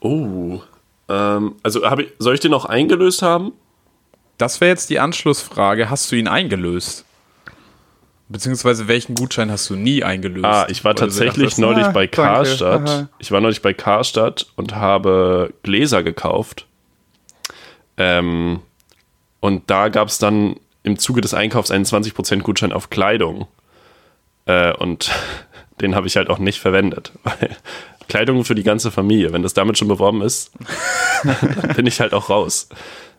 Oh. Ähm, also hab ich, soll ich den noch eingelöst haben? Das wäre jetzt die Anschlussfrage. Hast du ihn eingelöst? Beziehungsweise welchen Gutschein hast du nie eingelöst? Ah, ich war tatsächlich dachtest, neulich ah, bei danke, Karstadt. aha. Ich war neulich bei Karstadt und habe Gläser gekauft. Ähm, und da gab es dann im Zuge des Einkaufs einen 20% Gutschein auf Kleidung. Äh, und den habe ich halt auch nicht verwendet. Weil Kleidung für die ganze Familie, wenn das damit schon beworben ist, dann bin ich halt auch raus.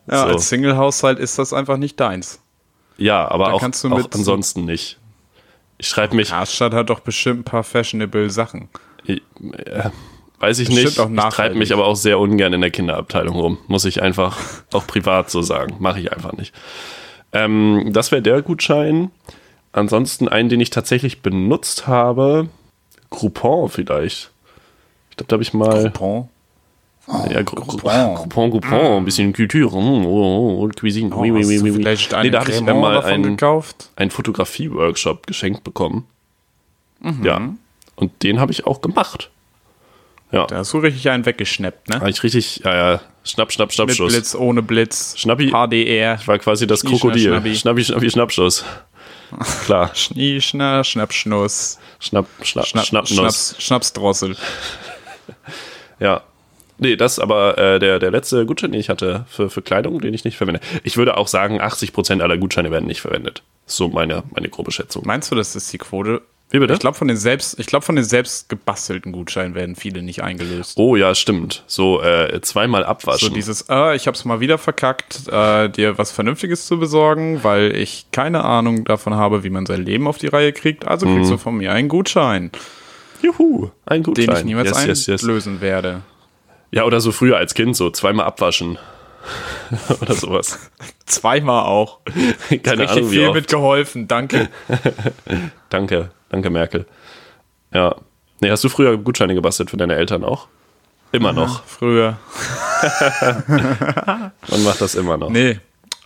Ja, So. als Single-Haushalt ist das einfach nicht deins. Ja, aber auch, kannst du auch ansonsten nicht. Ich schreibe mich, Karstadt hat doch bestimmt ein paar fashionable Sachen. äh, weiß ich Bestimmt nicht, auch ich treibe mich aber auch sehr ungern in der Kinderabteilung rum. Muss ich einfach auch privat so sagen. Mache ich einfach nicht. Ähm, das wäre der Gutschein. Ansonsten einen, den ich tatsächlich benutzt habe. Groupon vielleicht. Ich glaube, da habe ich mal. Bon. Ja, Gru- Gru- Groupon. Groupon, Groupon, ein bisschen Culture mm, oh, oh, Cuisine. oui, oui, oui, oui, oui. vielleicht Nee, da habe ich Cremant mal davon einen, gekauft? einen Fotografie-Workshop geschenkt bekommen. Mhm. Ja. Und den habe ich auch gemacht. Ja. Da hast du richtig einen weggeschnappt, ne? Habe ich richtig, ja, ja, schnapp, schnapp, schnapp, Mit Schuss. Blitz, ohne Blitz. Schnappi. HDR. Ich war quasi das Schnie, Krokodil. schnapp, schnappi. Schnappi, schnappi, Schnappschuss. Klar. Schnie, schna, schnapp, schnuss. Schnapp, schnapp, Schnapp, Schnappnuss. Schnaps, Schnapsdrossel. Ja. Nee, das ist aber äh, der, der letzte Gutschein, den ich hatte für, für Kleidung, den ich nicht verwende. Ich würde auch sagen, 80% aller Gutscheine werden nicht verwendet. So meine, meine grobe Schätzung. Meinst du, das ist die Quote? Wie bitte? Ich glaube, von den selbst, ich glaube, von den selbst gebastelten Gutscheinen werden viele nicht eingelöst. Oh ja, stimmt. So äh, zweimal abwaschen. So dieses, äh, ich hab's mal wieder verkackt, äh, dir was Vernünftiges zu besorgen, weil ich keine Ahnung davon habe, wie man sein Leben auf die Reihe kriegt. Also kriegst Mhm. du von mir einen Gutschein. Juhu, ein Gutschein. Den ich niemals yes, yes, yes. einlösen werde. Ja, oder so früher als Kind, so zweimal abwaschen. oder sowas. Zweimal auch. Keine Richtig Ahnung, wie viel mitgeholfen, danke. Danke, danke Merkel. Ja. Nee, hast du früher Gutscheine gebastelt für deine Eltern auch? Immer noch. Früher. Man macht das immer noch. Nee.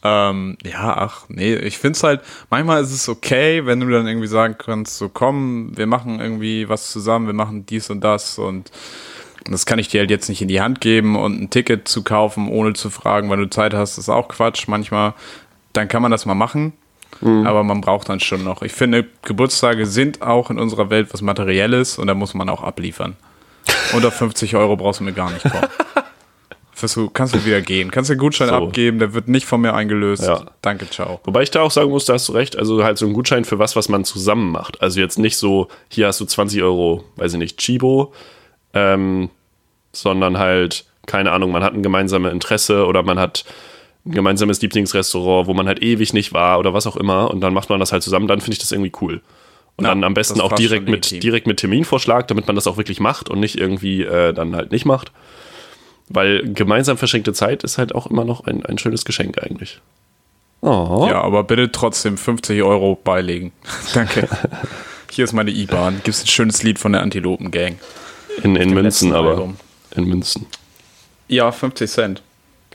Ähm, ja, ach, nee, ich find's halt, manchmal ist es okay, wenn du dann irgendwie sagen kannst, so komm, wir machen irgendwie was zusammen, wir machen dies und das und das kann ich dir halt jetzt nicht in die Hand geben und ein Ticket zu kaufen, ohne zu fragen, wann du Zeit hast, ist auch Quatsch. Manchmal, dann kann man das mal machen, aber man braucht dann schon noch. Ich finde, Geburtstage sind auch in unserer Welt was Materielles und da muss man auch abliefern. Unter 50 Euro brauchst du mir gar nicht kommen. Du kannst du wieder gehen. Kannst den Gutschein So. abgeben, der wird nicht von mir eingelöst. Ja. Danke, ciao. Wobei ich da auch sagen muss, da hast du recht, also halt so ein Gutschein für was, was man zusammen macht. Also jetzt nicht so, hier hast du 20 Euro, weiß ich nicht, Chibo, ähm, sondern halt, keine Ahnung, man hat ein gemeinsames Interesse oder man hat ein gemeinsames Lieblingsrestaurant, wo man halt ewig nicht war oder was auch immer und dann macht man das halt zusammen, dann finde ich das irgendwie cool. Und Ja, dann am besten auch direkt mit, direkt mit Terminvorschlag, damit man das auch wirklich macht und nicht irgendwie äh, dann halt nicht macht. Weil gemeinsam verschenkte Zeit ist halt auch immer noch ein, ein schönes Geschenk eigentlich. Oh. Ja, aber bitte trotzdem 50 Euro beilegen. Danke. Hier ist meine IBAN. Gibt's ein schönes Lied von der Antilopen Gang. In, in Münzen aber. Album. In Münzen. Ja, 50 Cent.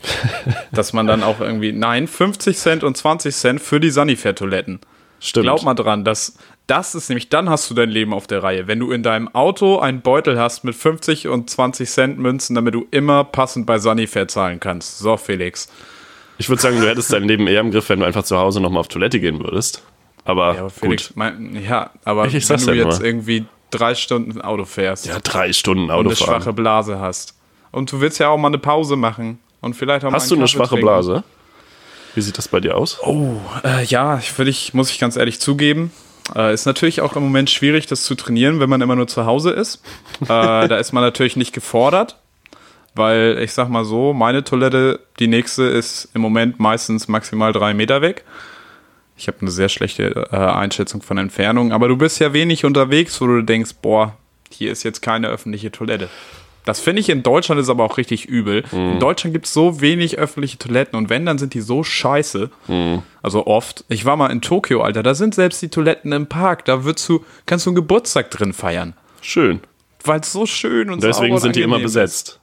Dass man dann auch irgendwie, nein, 50 Cent und 20 Cent für die Sanifair-Toiletten. Stimmt. Glaub mal dran, dass das ist nämlich, dann hast du dein Leben auf der Reihe. Wenn du in deinem Auto einen Beutel hast mit 50 und 20 Cent Münzen, damit du immer passend bei Sanifair zahlen kannst. So, Felix. Ich würde sagen, du hättest dein Leben eher im Griff, wenn du einfach zu Hause nochmal auf Toilette gehen würdest. Aber, Ja, aber Felix, gut. mein, ja, aber Ich- ich wenn du jetzt nur. irgendwie drei Stunden Auto fährst Ja, drei Stunden und eine Autofahren. schwache Blase hast und du willst ja auch mal eine Pause machen und vielleicht auch mal Hast du einen eine Kaffee schwache trinken. Blase? Wie sieht das bei dir aus? Oh, äh, ja, ich, ich, muss ich ganz ehrlich zugeben. Äh, ist natürlich auch im Moment schwierig, das zu trainieren, wenn man immer nur zu Hause ist. Äh, da ist man natürlich nicht gefordert, weil ich sag mal so, meine Toilette, die nächste ist im Moment meistens maximal drei Meter weg. Ich habe eine sehr schlechte äh, Einschätzung von Entfernung, aber du bist ja wenig unterwegs, wo du denkst, boah, hier ist jetzt keine öffentliche Toilette. Das finde ich in Deutschland ist aber auch richtig übel. In Deutschland gibt es so wenig öffentliche Toiletten und wenn, dann sind die so scheiße. Also oft. Ich war mal in Tokio, Alter, da sind selbst die Toiletten im Park. Da würdest du, kannst du einen Geburtstag drin feiern. Schön. Weil es so schön und Deswegen sauber und sind die immer ist. besetzt.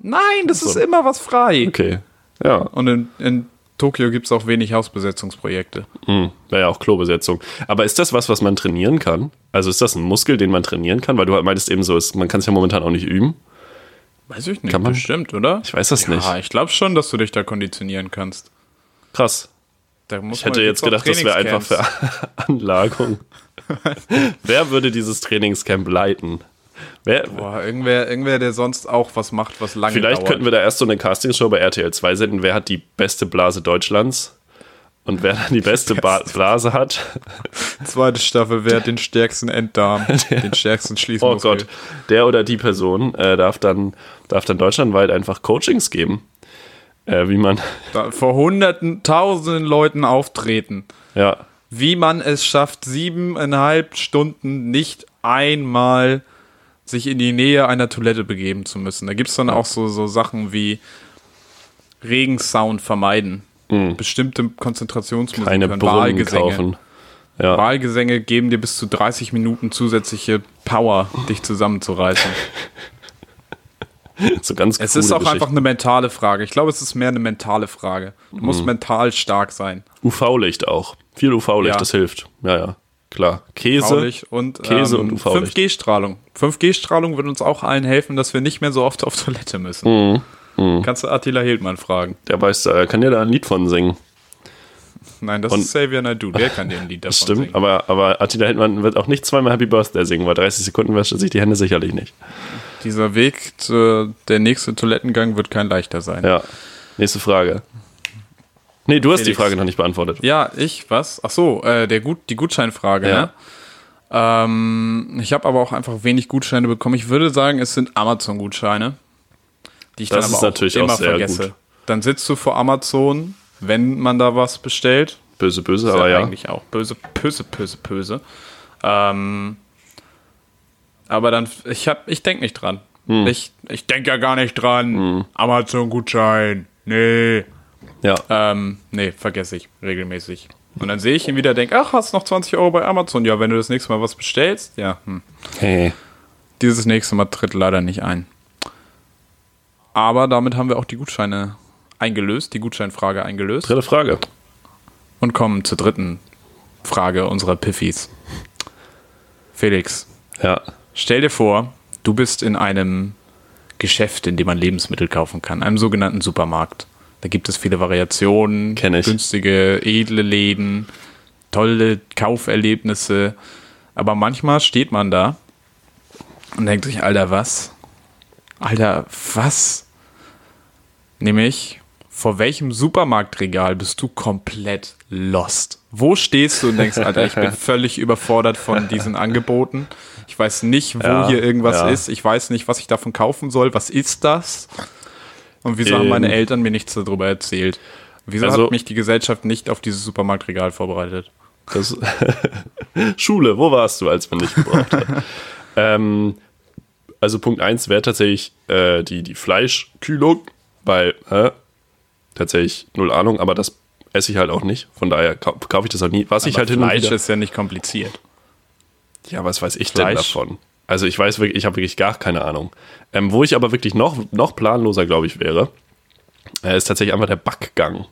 Nein, das ist immer was frei. Okay. Ja, Und in, in Tokio gibt es auch wenig Hausbesetzungsprojekte. hm. wäre ja auch Klobesetzung. Aber ist das was, was man trainieren kann? Also ist das ein Muskel, den man trainieren kann? Weil du halt meintest eben so, ist, man kann es ja momentan auch nicht üben. Weiß ich nicht, Kann man- bestimmt, oder? Ich weiß das ja, nicht. ich glaube schon, dass du dich da konditionieren kannst. Krass. Da muss Ich hätte jetzt gedacht, das wäre einfach für. Anlagung. Wer würde dieses Trainingscamp leiten? Wer, Boah, irgendwer, irgendwer, der sonst auch was macht, was lange Vielleicht dauert. könnten wir da erst so eine Castingshow bei RTL 2 senden. Wer hat die beste Blase Deutschlands? Und wer dann die beste ba Blase hat, Zweite Staffel, wer hat den stärksten Enddarm, den stärksten oh Schließmuskel. Gott, der oder die Person äh, darf, dann, darf dann deutschlandweit einfach Coachings geben, äh, wie man, Da vor hunderten, tausenden Leuten auftreten. ja, Wie man es schafft, siebeneinhalb Stunden nicht einmal sich in die Nähe einer Toilette begeben zu müssen. Da gibt es dann auch so, so Sachen wie Regensound vermeiden. Bestimmte Konzentrationsmusik, Mhm. keine Brunnen Wahlgesänge. kaufen. Ja, Wahlgesänge geben dir bis zu 30 Minuten zusätzliche Power, dich zusammenzureißen. so ganz Es ist auch einfach eine mentale Frage. Ich glaube, es ist mehr eine mentale Frage. Du Mhm. musst mental stark sein. UV-Licht auch. Viel UV-Licht, Ja. das hilft. Ja, ja, klar. Käse, Faulig und Käse ähm, und UV-Licht. 5G-Strahlung. 5G-Strahlung wird uns auch allen helfen, dass wir nicht mehr so oft auf Toilette müssen. Mhm. Kannst du Attila Hildmann fragen? der weiß, er kann dir da ein Lied von singen. Nein, das Und- ist Xavier Naidoo. Der kann dir ein Lied davon stimmt, singen. aber, aber Attila Hildmann wird auch nicht zweimal Happy Birthday singen, weil 30 Sekunden wäscht er sich die Hände sicherlich nicht. Dieser Weg, zu, der nächste Toilettengang wird kein leichter sein. Ja. Nächste Frage. Nee, du hast die. Frage noch nicht beantwortet. Ja, ich, was? Ach so, äh, der Gut, die Gutscheinfrage, Ja. ne? Ähm, ich habe aber auch einfach wenig Gutscheine bekommen. Ich würde sagen, es sind Amazon-Gutscheine, die ich Das dann aber auch natürlich auch immer sehr vergesse. gut. Dann sitzt du vor Amazon, wenn man da was bestellt. Böse, böse, aber ja. eigentlich auch böse, böse, böse, böse. Ähm, Aber dann, ich hab, ich denk nicht dran. Ich, ich denk ja gar nicht dran. Amazon-Gutschein. Nee. Ja. Ähm, nee, vergesse ich regelmäßig. Und dann sehe ich ihn wieder, denke, ach, hast noch 20 Euro bei Amazon. Ja, wenn du das nächste Mal was bestellst, ja, hm. Hey. Dieses nächste Mal tritt leider nicht ein. Aber damit haben wir auch die Gutscheine eingelöst, die Gutscheinfrage eingelöst Dritte Frage. und kommen zur dritten Frage unserer Piffis. Felix, Ja. stell dir vor, du bist in einem Geschäft, in dem man Lebensmittel kaufen kann, einem sogenannten Supermarkt. Da gibt es viele Variationen, günstige, edle Läden, tolle Kauferlebnisse. Aber manchmal steht man da und denkt sich, Alter, was? Alter, was? Nämlich, vor welchem Supermarktregal bist du komplett lost? Wo stehst du und denkst, Alter, ich bin völlig überfordert von diesen Angeboten. Ich weiß nicht, wo Ja, hier irgendwas ja. ist. Ich weiß nicht, was ich davon kaufen soll. Was ist das? Und wieso haben Ähm. meine Eltern mir nichts darüber erzählt? Wieso Also- hat mich die Gesellschaft nicht auf dieses Supermarktregal vorbereitet? Das Schule, wo warst du, als man dich gebraucht hat? ähm, also Punkt 1 wäre tatsächlich äh, die, die Fleischkühlung, weil äh, tatsächlich null Ahnung, aber das esse ich halt auch nicht. Von daher kau kaufe ich das auch nie. Was ich Aber halt hin und Fleisch wieder, ist ja nicht kompliziert. Ja, was weiß ich denn Fleisch. davon? Also ich weiß wirklich, ich habe wirklich gar keine Ahnung. Ähm, wo ich aber wirklich noch, noch planloser, glaube ich, wäre, äh, ist tatsächlich einfach der Backgang.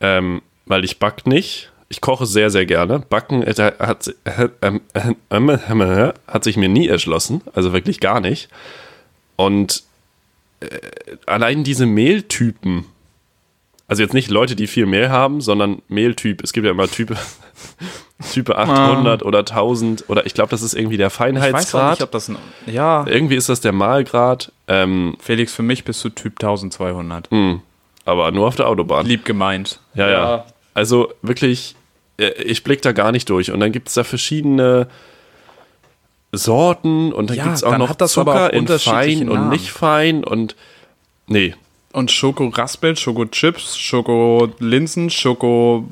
Ähm, weil ich back nicht. Ich koche sehr, sehr gerne. Backen äh, hat, äh, ähm, äh, äh, hat sich mir nie erschlossen. Also wirklich gar nicht. Und äh, allein diese Mehltypen, also jetzt nicht Leute, die viel Mehl haben, sondern Mehltyp. Es gibt ja immer Type, Type 800 oder 1000 oder ich glaube, das ist irgendwie der Ich weiß auch Feinheitsgrad. nicht, ob das ein. Ja, irgendwie ist das der Mahlgrad, ähm, Felix, für mich bist du Typ 1200. aber nur auf der Autobahn. Lieb gemeint. Ja, ja. Also wirklich, äh, ich blick da gar nicht durch. Und dann gibt es da verschiedene Sorten und dann Ja, gibt es auch noch Zucker auch in fein und Namen. nicht fein und nee. Und Schoko-Raspel, Schoko-Chips, Schoko-Linsen, Schoko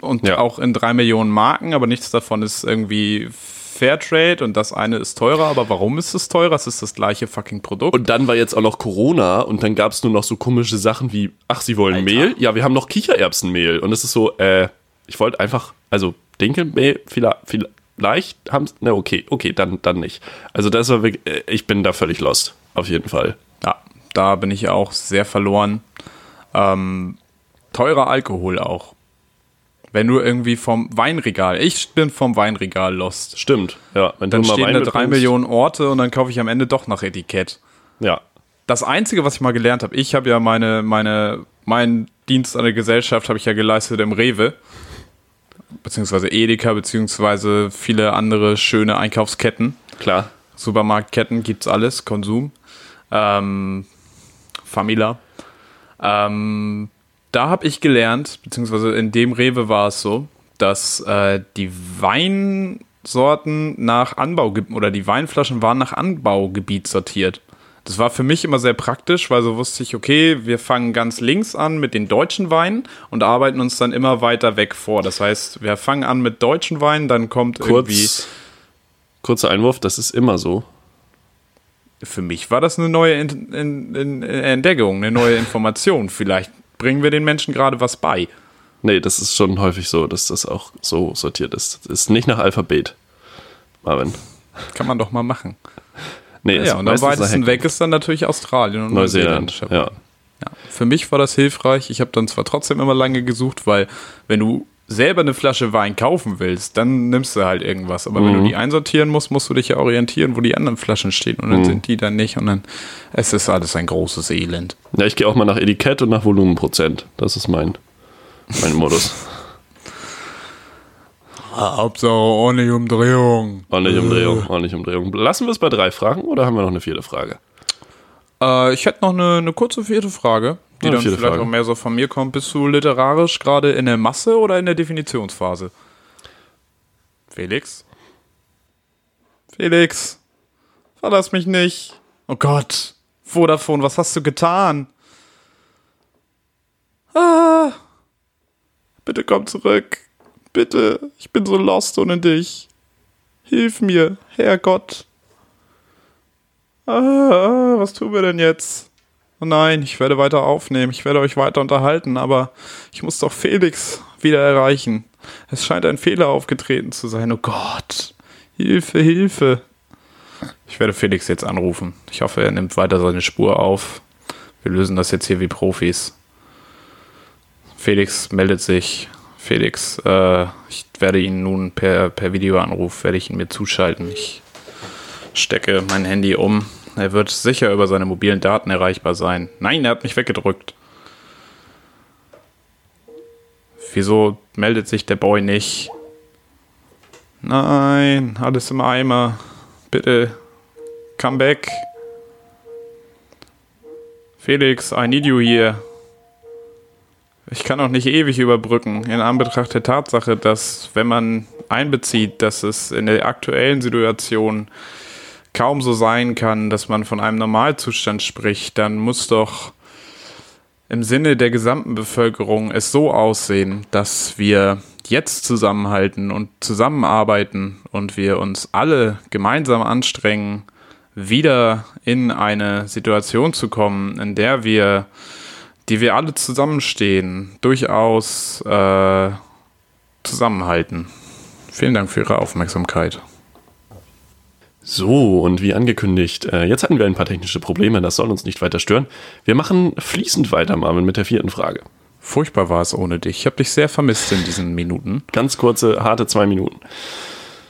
und Ja. auch in drei Millionen Marken, aber nichts davon ist irgendwie Fairtrade und das eine ist teurer. Aber warum ist es teurer? Es ist das gleiche fucking Produkt. Und dann war jetzt auch noch Corona und dann gab es nur noch so komische Sachen wie, ach, sie wollen Alter. Mehl? Ja, wir haben noch Kichererbsenmehl. Und es ist so, äh, ich wollte einfach, also Dinkelmehl, vielleicht, haben ne, okay, okay, dann, dann nicht. Also das war wirklich, äh, ich bin da völlig lost, auf jeden Fall. ja, da bin ich auch sehr verloren. Ähm, teurer Alkohol auch. Wenn du irgendwie vom Weinregal, ich bin vom Weinregal lost. Stimmt, ja. Wenn Dann du mal stehen Wein da drei Millionen Orte und dann kaufe ich am Ende doch nach Etikett. Ja, Das Einzige, was ich mal gelernt habe, ich habe ja meine, meine, meinen Dienst an der Gesellschaft habe ich ja geleistet im Rewe, beziehungsweise Edeka, beziehungsweise viele andere schöne Einkaufsketten. klar. Supermarktketten gibt's alles, Konsum, ähm, Famila. Ähm, da habe ich gelernt, beziehungsweise in dem Rewe war es so, dass äh, die Weinsorten nach Anbaugebiet oder die Weinflaschen waren nach Anbaugebiet sortiert. Das war für mich immer sehr praktisch, weil so wusste ich, okay, wir fangen ganz links an mit den deutschen Weinen und arbeiten uns dann immer weiter weg vor. Das heißt, wir fangen an mit deutschen Weinen, dann kommt irgendwie Kurz, kurzer Einwurf, das ist immer so. Für mich war das eine neue in, in, in Entdeckung, eine neue Information. Vielleicht bringen wir den Menschen gerade was bei. Nee, das ist schon häufig so, dass das auch so sortiert ist. Das ist nicht nach Alphabet, Marvin. Kann man doch mal machen. Nee, Ja, und am weitesten weg ist dann natürlich Australien und Neuseeland. Ja. Ja, für mich war das hilfreich. Ich habe dann zwar trotzdem immer lange gesucht, weil wenn du selber eine Flasche Wein kaufen willst, dann nimmst du halt irgendwas. Aber Mhm. wenn du die einsortieren musst, musst du dich ja orientieren, wo die anderen Flaschen stehen. Und dann Mhm. sind die dann nicht. Und dann, es ist alles ein großes Elend. ja, ich gehe auch mal nach Etikett und nach Volumenprozent. Das ist mein, mein Modus. Hauptsache ordentlich Umdrehung. Ordentlich Umdrehung, ordentlich Umdrehung. Lassen wir es bei drei Fragen oder haben wir noch eine vierte Frage? Äh, ich hätte noch eine, eine kurze vierte Frage, die Eine dann vielleicht Frage. auch mehr so von mir kommt. Bist du literarisch gerade in der Masse oder in der Definitionsphase? Felix? Felix? Verlass mich nicht. Oh Gott. Vodafone, was hast du getan? Ah. Bitte komm zurück. Bitte. Ich bin so lost ohne dich. Hilf mir, Herrgott. Ah, was tun wir denn jetzt? Oh nein, ich werde weiter aufnehmen, ich werde euch weiter unterhalten, aber ich muss doch Felix wieder erreichen. Es scheint ein Fehler aufgetreten zu sein. Oh Gott. Hilfe, Hilfe. Ich werde Felix jetzt anrufen. Ich hoffe, er nimmt weiter seine Spur auf. Wir lösen das jetzt hier wie Profis. Felix meldet sich. Felix, äh, ich werde ihn nun per, per Videoanruf, werde ich ihn mir zuschalten. Ich stecke mein Handy um. Er wird sicher über seine mobilen Daten erreichbar sein. Nein, er hat mich weggedrückt. Wieso meldet sich der Boy nicht? Nein, alles im Eimer. Bitte, come back. Felix, I need you here. Ich kann auch nicht ewig überbrücken, in Anbetracht der Tatsache, dass, wenn man einbezieht, dass es in der aktuellen Situation kaum so sein kann, dass man von einem Normalzustand spricht, dann muss doch im Sinne der gesamten Bevölkerung es so aussehen, dass wir jetzt zusammenhalten und zusammenarbeiten und wir uns alle gemeinsam anstrengen, wieder in eine Situation zu kommen, in der wir, die wir alle zusammenstehen, durchaus äh, zusammenhalten. Vielen Dank für Ihre Aufmerksamkeit. So, und wie angekündigt, äh, jetzt hatten wir ein paar technische Probleme, das soll uns nicht weiter stören. Wir machen fließend weiter, Marvin, mit der vierten Frage. Furchtbar war es ohne dich. Ich habe dich sehr vermisst in diesen Minuten. Ganz kurze, harte zwei Minuten.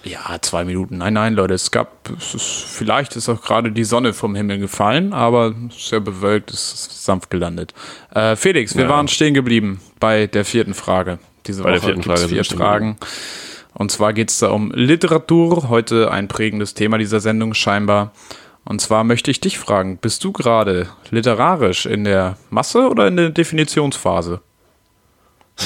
Ja, zwei Minuten. Nein, nein, Leute, es gab, es ist, vielleicht ist auch gerade die Sonne vom Himmel gefallen, aber sehr bewölkt, es ist sanft gelandet. Äh, Felix, wir ja. waren stehen geblieben bei der vierten Frage. Diese bei Woche der vierten Frage vier Fragen. Und zwar geht es da um Literatur, heute ein prägendes Thema dieser Sendung scheinbar. Und zwar möchte ich dich fragen, bist du gerade literarisch in der Masse oder in der Definitionsphase?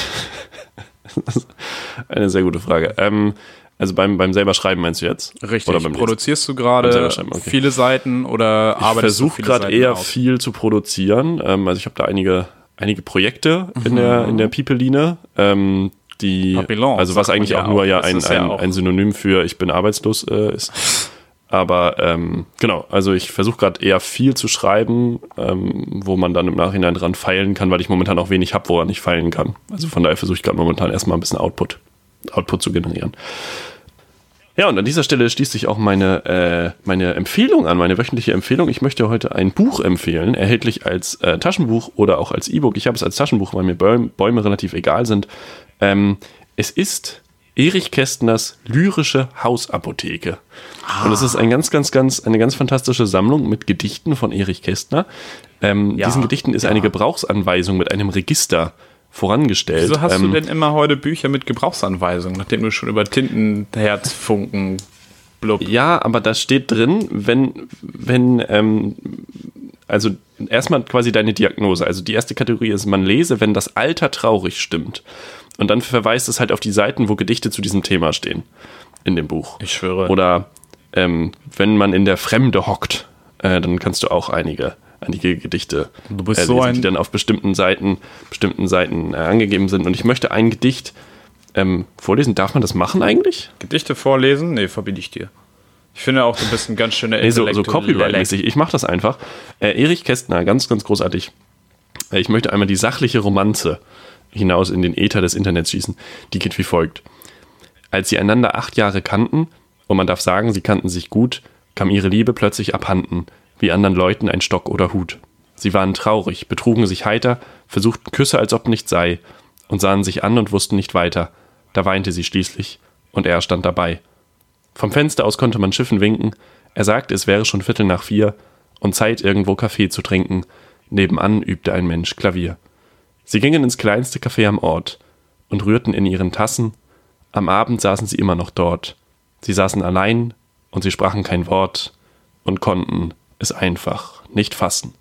eine sehr gute Frage. Ähm, also beim, beim selber Schreiben meinst du jetzt? Richtig. Oder beim Produzierst du gerade okay. viele Seiten oder arbeitest du Ich versuche gerade eher aus? viel zu produzieren. Ähm, also ich habe da einige, einige Projekte in mhm. der, in der People-Line. Ähm, die, Papillon, also was eigentlich auch nur ja ein, ein, ein Synonym für ich bin arbeitslos äh, ist. Aber ähm, genau, also ich versuche gerade eher viel zu schreiben, ähm, wo man dann im Nachhinein dran feilen kann, weil ich momentan auch wenig habe, woran ich feilen kann. Also von daher versuche ich gerade momentan erstmal ein bisschen Output, Output zu generieren. Ja, und an dieser Stelle schließt sich auch meine, äh, meine Empfehlung an, meine wöchentliche Empfehlung. Ich möchte heute ein Buch empfehlen, erhältlich als äh, Taschenbuch oder auch als E-Book. Ich habe es als Taschenbuch, weil mir Bäume relativ egal sind. Ähm, es ist Erich Kästners lyrische Hausapotheke. Ah. Und es ist ein ganz, ganz, ganz, eine ganz fantastische Sammlung mit Gedichten von Erich Kästner. Ähm, ja, diesen Gedichten ist ja. eine Gebrauchsanweisung mit einem Register vorangestellt. Wieso hast ähm, du denn immer heute Bücher mit Gebrauchsanweisungen, nachdem du schon über Tintenherzfunken blub? Ja, aber da steht drin, wenn, wenn, ähm, also erstmal quasi deine Diagnose. Also die erste Kategorie ist, man lese, wenn das Alter traurig stimmt. Und dann verweist es halt auf die Seiten, wo Gedichte zu diesem Thema stehen in dem Buch. Ich schwöre. Oder ähm, wenn man in der Fremde hockt, äh, dann kannst du auch einige, einige Gedichte du bist äh, lesen, so ein die dann auf bestimmten Seiten, bestimmten Seiten äh, angegeben sind. Und ich möchte ein Gedicht ähm, vorlesen. Darf man das machen eigentlich? Gedichte vorlesen? Nee, verbiete ich dir. Ich finde auch, du bist ein ganz schöner nee, so, so Copyright-mäßig. Ich mache das einfach. Äh, Erich Kästner, ganz, ganz großartig. Äh, ich möchte einmal die sachliche Romanze hinaus in den Äther des Internets schießen. Die geht wie folgt. Als sie einander acht Jahre kannten, und man darf sagen, sie kannten sich gut, kam ihre Liebe plötzlich abhanden, wie anderen Leuten ein Stock oder Hut. Sie waren traurig, betrugen sich heiter, versuchten Küsse, als ob nicht sei, und sahen sich an und wussten nicht weiter. Da weinte sie schließlich, und er stand dabei. Vom Fenster aus konnte man Schiffen winken, er sagte, es wäre schon Viertel nach vier und Zeit, irgendwo Kaffee zu trinken. Nebenan übte ein Mensch Klavier. Sie gingen ins kleinste Café am Ort und rührten in ihren Tassen. Am Abend saßen sie immer noch dort. Sie saßen allein und sie sprachen kein Wort und konnten es einfach nicht fassen.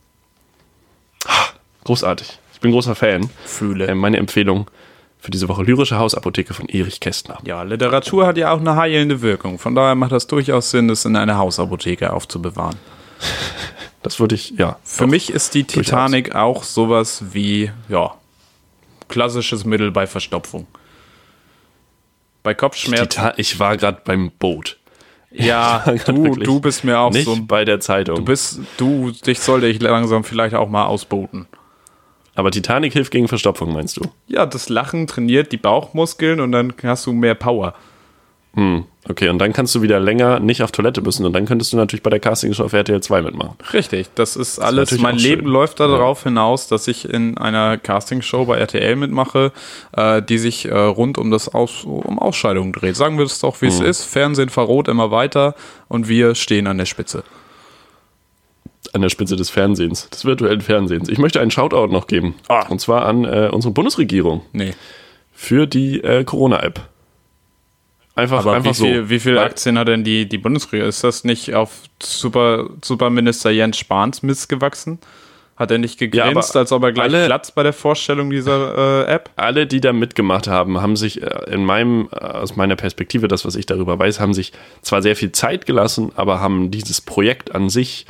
Großartig. Ich bin großer Fan. Fühle. Äh, meine Empfehlung für diese Woche lyrische Hausapotheke von Erich Kästner. Ja, Literatur hat ja auch eine heilende Wirkung. Von daher macht das durchaus Sinn, das in einer Hausapotheke aufzubewahren. Das würde ich, ja. Für mich ist die Titanic durchaus. auch sowas wie, ja, klassisches Mittel bei Verstopfung. Bei Kopfschmerzen. ich war gerade beim Boot. Ja, du, du bist mir auch nicht so. bei der Zeitung. Du bist, du, dich sollte ich langsam vielleicht auch mal ausboten. Aber Titanic hilft gegen Verstopfung, meinst du? Ja, das Lachen trainiert die Bauchmuskeln und dann hast du mehr Power. Hm, okay, und dann kannst du wieder länger nicht auf Toilette müssen und dann könntest du natürlich bei der Castingshow auf RTL 2 mitmachen. Richtig, das ist alles. natürlich mein Leben schön. läuft darauf hinaus, dass ich in einer Castingshow bei RTL mitmache, äh, die sich äh, rund um das Aus um Ausscheidungen dreht. Sagen wir es doch, wie es Mhm. ist. Fernsehen verroht immer weiter und wir stehen an der Spitze. An der Spitze des Fernsehens, des virtuellen Fernsehens. Ich möchte einen Shoutout noch geben. Ah. Und zwar an äh, unsere Bundesregierung Nee. für die äh, Corona-App. Einfach, Aber einfach wie viel, so. wie viele Aktien hat denn die, die Bundesregierung? Ist das nicht auf Super, Superminister Jens Spahns Mist gewachsen? Hat er nicht Ja, gegrinst, aber als ob er gleich alle- platzt bei der Vorstellung dieser äh, App? alle, die da mitgemacht haben, haben sich äh, in meinem, äh, aus meiner Perspektive, das, was ich darüber weiß, haben sich zwar sehr viel Zeit gelassen, aber haben dieses Projekt an sich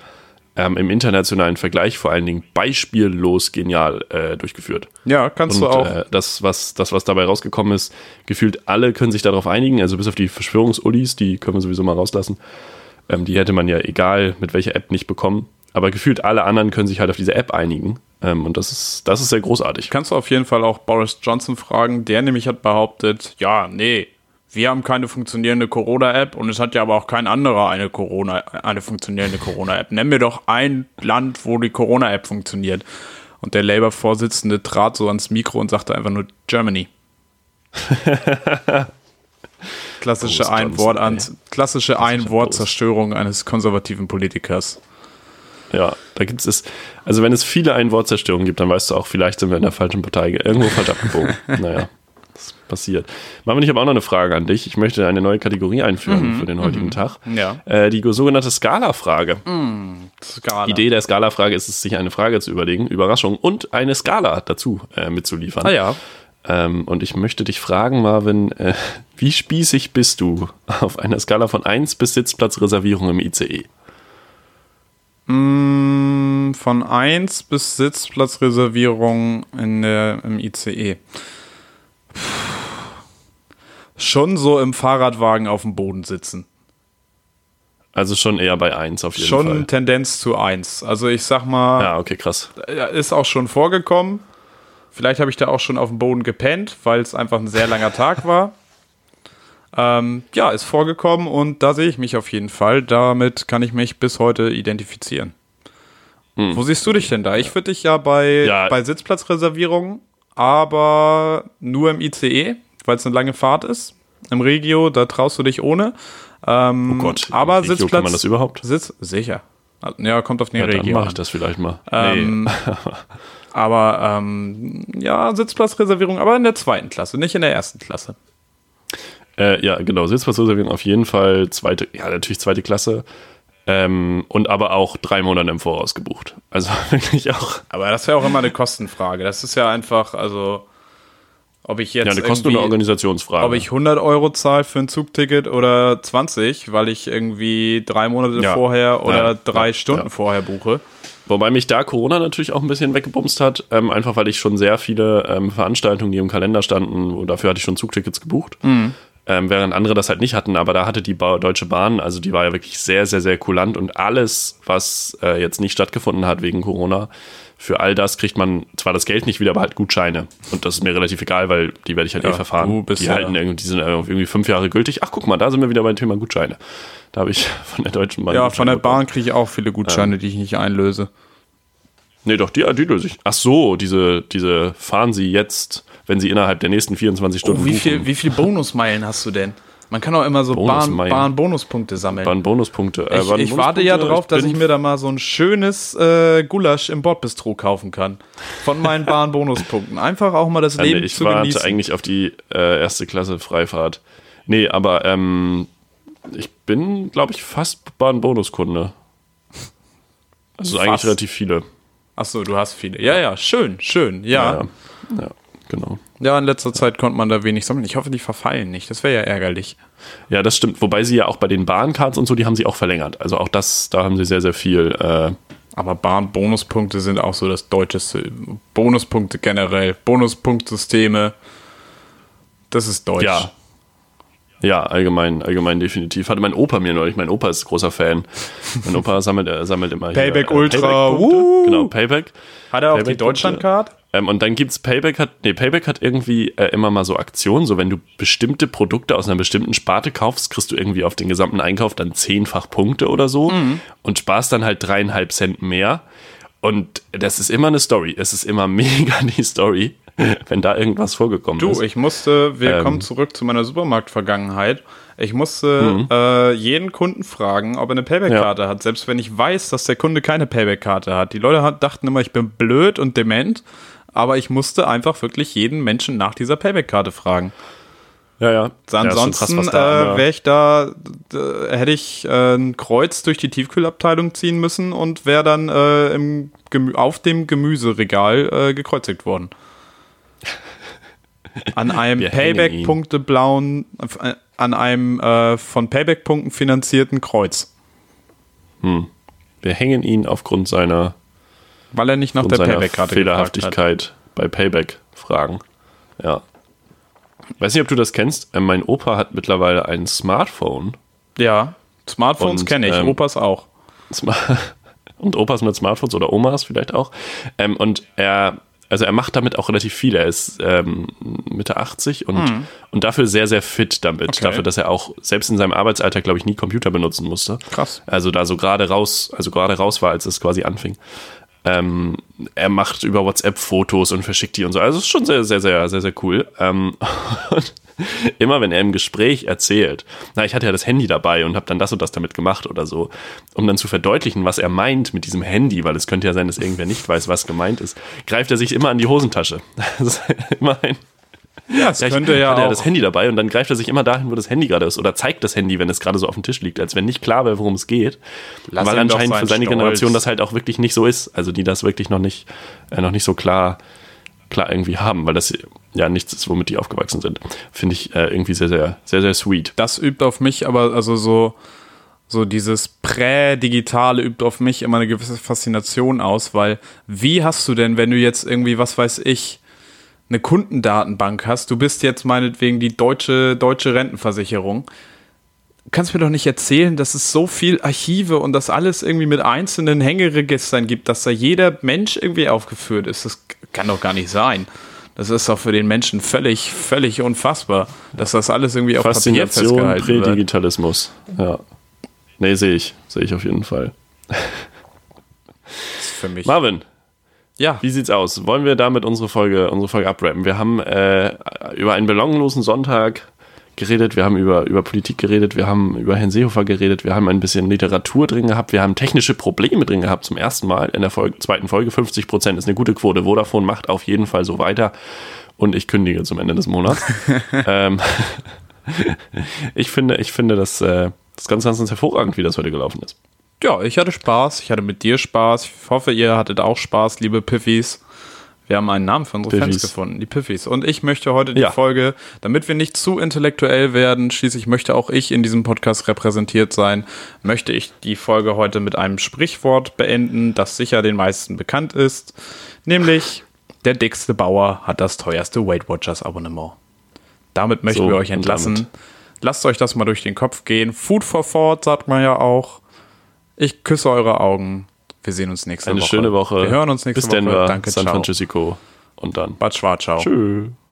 ähm, im internationalen Vergleich vor allen Dingen beispiellos genial äh, durchgeführt. Ja, kannst Und du auch. äh, das, was, das, was dabei rausgekommen ist, gefühlt alle können sich darauf einigen, also bis auf die Verschwörungsullis, die können wir sowieso mal rauslassen. Ähm, die hätte man ja egal mit welcher App nicht bekommen. Aber gefühlt alle anderen können sich halt auf diese App einigen. Ähm, und das ist, das ist sehr großartig. Kannst du auf jeden Fall auch Boris Johnson fragen. Der nämlich hat behauptet, ja, nee, wir haben keine funktionierende Corona-App und es hat ja aber auch kein anderer eine Corona, eine funktionierende Corona-App. Nenn mir doch ein Land, wo die Corona-App funktioniert. Und der Labour-Vorsitzende trat so ans Mikro und sagte einfach nur Germany. Klassische Einwort Johnson, klassische Einwortzerstörung eines konservativen Politikers. Ja, da gibt es, also wenn es viele Einwortzerstörungen gibt, dann weißt du auch, vielleicht sind wir in der falschen Partei ge- irgendwo falsch abgebogen. naja, das passiert. Marvin, ich habe auch noch eine Frage an dich. Ich möchte eine neue Kategorie einführen für den heutigen Tag. Ja. Äh, die sogenannte Skala-Frage. Skala. Die Idee der Skala-Frage ist es, sich eine Frage zu überlegen, Überraschung, und eine Skala dazu äh, mitzuliefern. Ah ja. Ähm, und ich möchte dich fragen, Marvin, äh, wie spießig bist du auf einer Skala von 1 bis Sitzplatzreservierung im ICE? Mm, Von 1 bis Sitzplatzreservierung in der, im ICE. Schon so im Fahrradwagen auf dem Boden sitzen. Also schon eher bei 1 auf jeden Schon Fall. Tendenz zu 1. Also ich sag mal, Ja, okay, krass. ist auch schon vorgekommen. Vielleicht habe ich da auch schon auf dem Boden gepennt, weil es einfach ein sehr langer Tag war. Ähm, ja, ist vorgekommen und da sehe ich mich auf jeden Fall. Damit kann ich mich bis heute identifizieren. Wo siehst du dich denn da? Ich würde dich ja bei, Hm. Ja. bei Sitzplatzreservierungen, aber nur im ICE, weil es eine lange Fahrt ist. Im Regio, da traust du dich ohne. Ähm, Oh Gott, aber Regio Sitzplatz. kann man das überhaupt? Sitz, sicher. Ja, kommt auf den Ja, dann Regio mache an. ich das vielleicht mal. Ähm, nee. Aber ähm, ja, Sitzplatzreservierung, aber in der zweiten Klasse, nicht in der ersten Klasse. Äh, ja, genau, Sitzplatzreservierung auf jeden Fall zweite, ja, natürlich zweite Klasse. Ähm, und aber auch drei Monate im Voraus gebucht. Also wirklich auch. Aber das wäre auch immer eine Kostenfrage. Das ist ja einfach, also, ob ich jetzt Ja, eine Kosten- und Organisationsfrage. ob ich 100 Euro zahle für ein Zugticket oder 20, weil ich irgendwie drei Monate Ja. vorher oder Ja, drei ja, Stunden ja. vorher buche. Wobei mich da Corona natürlich auch ein bisschen weggebumst hat, ähm, einfach weil ich schon sehr viele ähm, Veranstaltungen, die im Kalender standen, und dafür hatte ich schon Zugtickets gebucht. Ähm, während andere das halt nicht hatten, aber da hatte die ba Deutsche Bahn, also die war ja wirklich sehr, sehr, sehr kulant und alles, was äh, jetzt nicht stattgefunden hat wegen Corona, für all das kriegt man zwar das Geld nicht wieder, aber halt Gutscheine. Und das ist mir relativ egal, weil die werde ich halt Ja, eh verfahren. du bist die ja- halten irgendwie, die sind irgendwie fünf Jahre gültig. Ach, guck mal, da sind wir wieder beim Thema Gutscheine. Da habe ich von der Deutschen Bahn. Ja, Gutscheine von der bekommen. Bahn kriege ich auch viele Gutscheine, die ich nicht einlöse. Nee, doch, die, die löse ich. Ach so, diese, diese fahren Sie jetzt, wenn Sie innerhalb der nächsten 24 Stunden Oh, wie buchen. viel, wie viel Bonusmeilen hast du denn? Man kann auch immer so Bahn-. Bahn-Bonuspunkte sammeln. Waren Bonuspunkte. Äh, Ich, waren ich warte ja drauf, dass ich mir da mal so ein schönes äh, Gulasch im Bordbistro kaufen kann. Von meinen Bahn-Bonuspunkten. Einfach auch mal das nee, Leben ich zu warte genießen. eigentlich auf die äh, erste Klasse Freifahrt. Nee, aber ähm, ich bin, glaube ich, fast Bahn-Bonuskunde. Also Fast. eigentlich relativ viele. Achso, du hast viele. Ja, ja, schön, schön. Ja. Ja, ja genau. ja, in letzter Zeit konnte man da wenig sammeln. Ich hoffe, die verfallen nicht. Das wäre ja ärgerlich. Ja, das stimmt. Wobei sie ja auch bei den Bahncards und so, die haben sie auch verlängert. Also auch das, da haben sie sehr, sehr viel. Äh, Aber Bahn-Bonuspunkte sind auch so das deutscheste. Bonuspunkte generell. Bonuspunktsysteme. Das ist deutsch. ja. Ja, allgemein, allgemein definitiv. Hatte mein Opa mir neulich. Mein Opa ist großer Fan. Mein Opa sammelt, er sammelt immer Payback hier, äh, Ultra. Uh. Genau, Payback. Hat er auch die Payback-Punkte. Deutschlandcard? Ähm, und dann gibt's Payback hat, nee, Payback hat irgendwie äh, immer mal so Aktionen, so wenn du bestimmte Produkte aus einer bestimmten Sparte kaufst, kriegst du irgendwie auf den gesamten Einkauf dann zehnfach Punkte oder so und sparst dann halt dreieinhalb Cent mehr. Und das ist immer eine Story. Es ist immer mega die Story, wenn da irgendwas vorgekommen ist. Du, ich musste, wir Ähm. kommen zurück zu meiner Supermarktvergangenheit. Ich musste äh, jeden Kunden fragen, ob er eine Payback-Karte hat, selbst wenn ich weiß, dass der Kunde keine Payback-Karte hat. Die Leute hat, dachten immer, ich bin blöd und dement, aber ich musste einfach wirklich jeden Menschen nach dieser Payback-Karte fragen. ja, ja. Ja, Ansonsten da äh, wäre ich da, hätte ich äh, ein Kreuz durch die Tiefkühlabteilung ziehen müssen und wäre dann äh, im auf dem Gemüseregal äh, gekreuzigt worden. An einem. Payback-Punkte blauen, äh, an einem äh, von Payback-Punkten finanzierten Kreuz. wir hängen ihn aufgrund seiner, Weil er nicht nach der Payback-Karte. Fehlerhaftigkeit bei Payback fragen. Ja. Weiß nicht, ob du das kennst. Äh, mein Opa hat mittlerweile ein Smartphone. Ja, Smartphones kenne ich, ähm, Opas auch. Sma- und Opas mit Smartphones oder Omas vielleicht auch. Ähm, und er, also er macht damit auch relativ viel. Er ist ähm, Mitte 80 und, und dafür sehr, sehr fit damit. Okay. Dafür, dass er auch selbst in seinem Arbeitsalltag, glaube ich, nie Computer benutzen musste. Krass. Also da so gerade raus, also gerade raus war, als es quasi anfing. Ähm, er macht über WhatsApp Fotos und verschickt die und so. Also es ist schon sehr, sehr, sehr, sehr, sehr cool. Ähm, immer wenn er im Gespräch erzählt, na, ich hatte ja das Handy dabei und habe dann das und das damit gemacht oder so, um dann zu verdeutlichen, was er meint mit diesem Handy, weil es könnte ja sein, dass irgendwer nicht weiß, was gemeint ist, greift er sich immer an die Hosentasche. Das ist immer ein Ja, es Vielleicht könnte ja hat er auch. das Handy dabei und dann greift er sich immer dahin, wo das Handy gerade ist oder zeigt das Handy, wenn es gerade so auf dem Tisch liegt, als wenn nicht klar wäre, worum es geht. Lass weil anscheinend für seine Stolz. Generation das halt auch wirklich nicht so ist. Also die das wirklich noch nicht, äh, noch nicht so klar, klar irgendwie haben, weil das ja nichts ist, womit die aufgewachsen sind. Finde ich äh, irgendwie sehr, sehr, sehr, sehr sweet. das übt auf mich aber, also so, so dieses Prä-Digitale übt auf mich immer eine gewisse Faszination aus, weil wie hast du denn, wenn du jetzt irgendwie, was weiß ich, eine Kundendatenbank hast, du bist jetzt meinetwegen die deutsche, deutsche Rentenversicherung, du kannst mir doch nicht erzählen, dass es so viel Archive und das alles irgendwie mit einzelnen Hängeregistern gibt, dass da jeder Mensch irgendwie aufgeführt ist. Das kann doch gar nicht sein. Das ist doch für den Menschen völlig, völlig unfassbar, dass das alles irgendwie auf Papier festgehalten wird. Prädigitalismus. Ja. Nee, sehe ich. Sehe ich auf jeden Fall. Das ist für mich. Marvin, Ja, Wie sieht's aus? Wollen wir damit unsere Folge, unsere Folge abrappen? Wir haben äh, über einen belanglosen Sonntag geredet, wir haben über, über Politik geredet, wir haben über Herrn Seehofer geredet, wir haben ein bisschen Literatur drin gehabt, wir haben technische Probleme drin gehabt zum ersten Mal in der Folge, zweiten Folge. 50 Prozent ist eine gute Quote. Vodafone macht auf jeden Fall so weiter und ich kündige zum Ende des Monats. ähm, ich finde, ich finde das, äh, das ganz, ganz, ganz hervorragend, wie das heute gelaufen ist. Ja, ich hatte Spaß. Ich hatte mit dir Spaß. Ich hoffe, ihr hattet auch Spaß, liebe Piffis. Wir haben einen Namen für unsere Fans Piffis. gefunden, die Piffis. Und ich möchte heute die Ja. Folge, damit wir nicht zu intellektuell werden, schließlich möchte auch ich in diesem Podcast repräsentiert sein, möchte ich die Folge heute mit einem Sprichwort beenden, das sicher den meisten bekannt ist, nämlich der dickste Bauer hat das teuerste Weight Watchers Abonnement. Damit möchten So, wir euch entlassen. Lasst euch das mal durch den Kopf gehen. Food for thought, sagt man ja auch. Ich küsse eure Augen. Wir sehen uns nächste Eine Woche. schöne Woche. Wir hören uns nächste Bis Woche. Denver, Danke, San ciao. Francisco und dann. Bad Schwarz, ciao. Tschüss.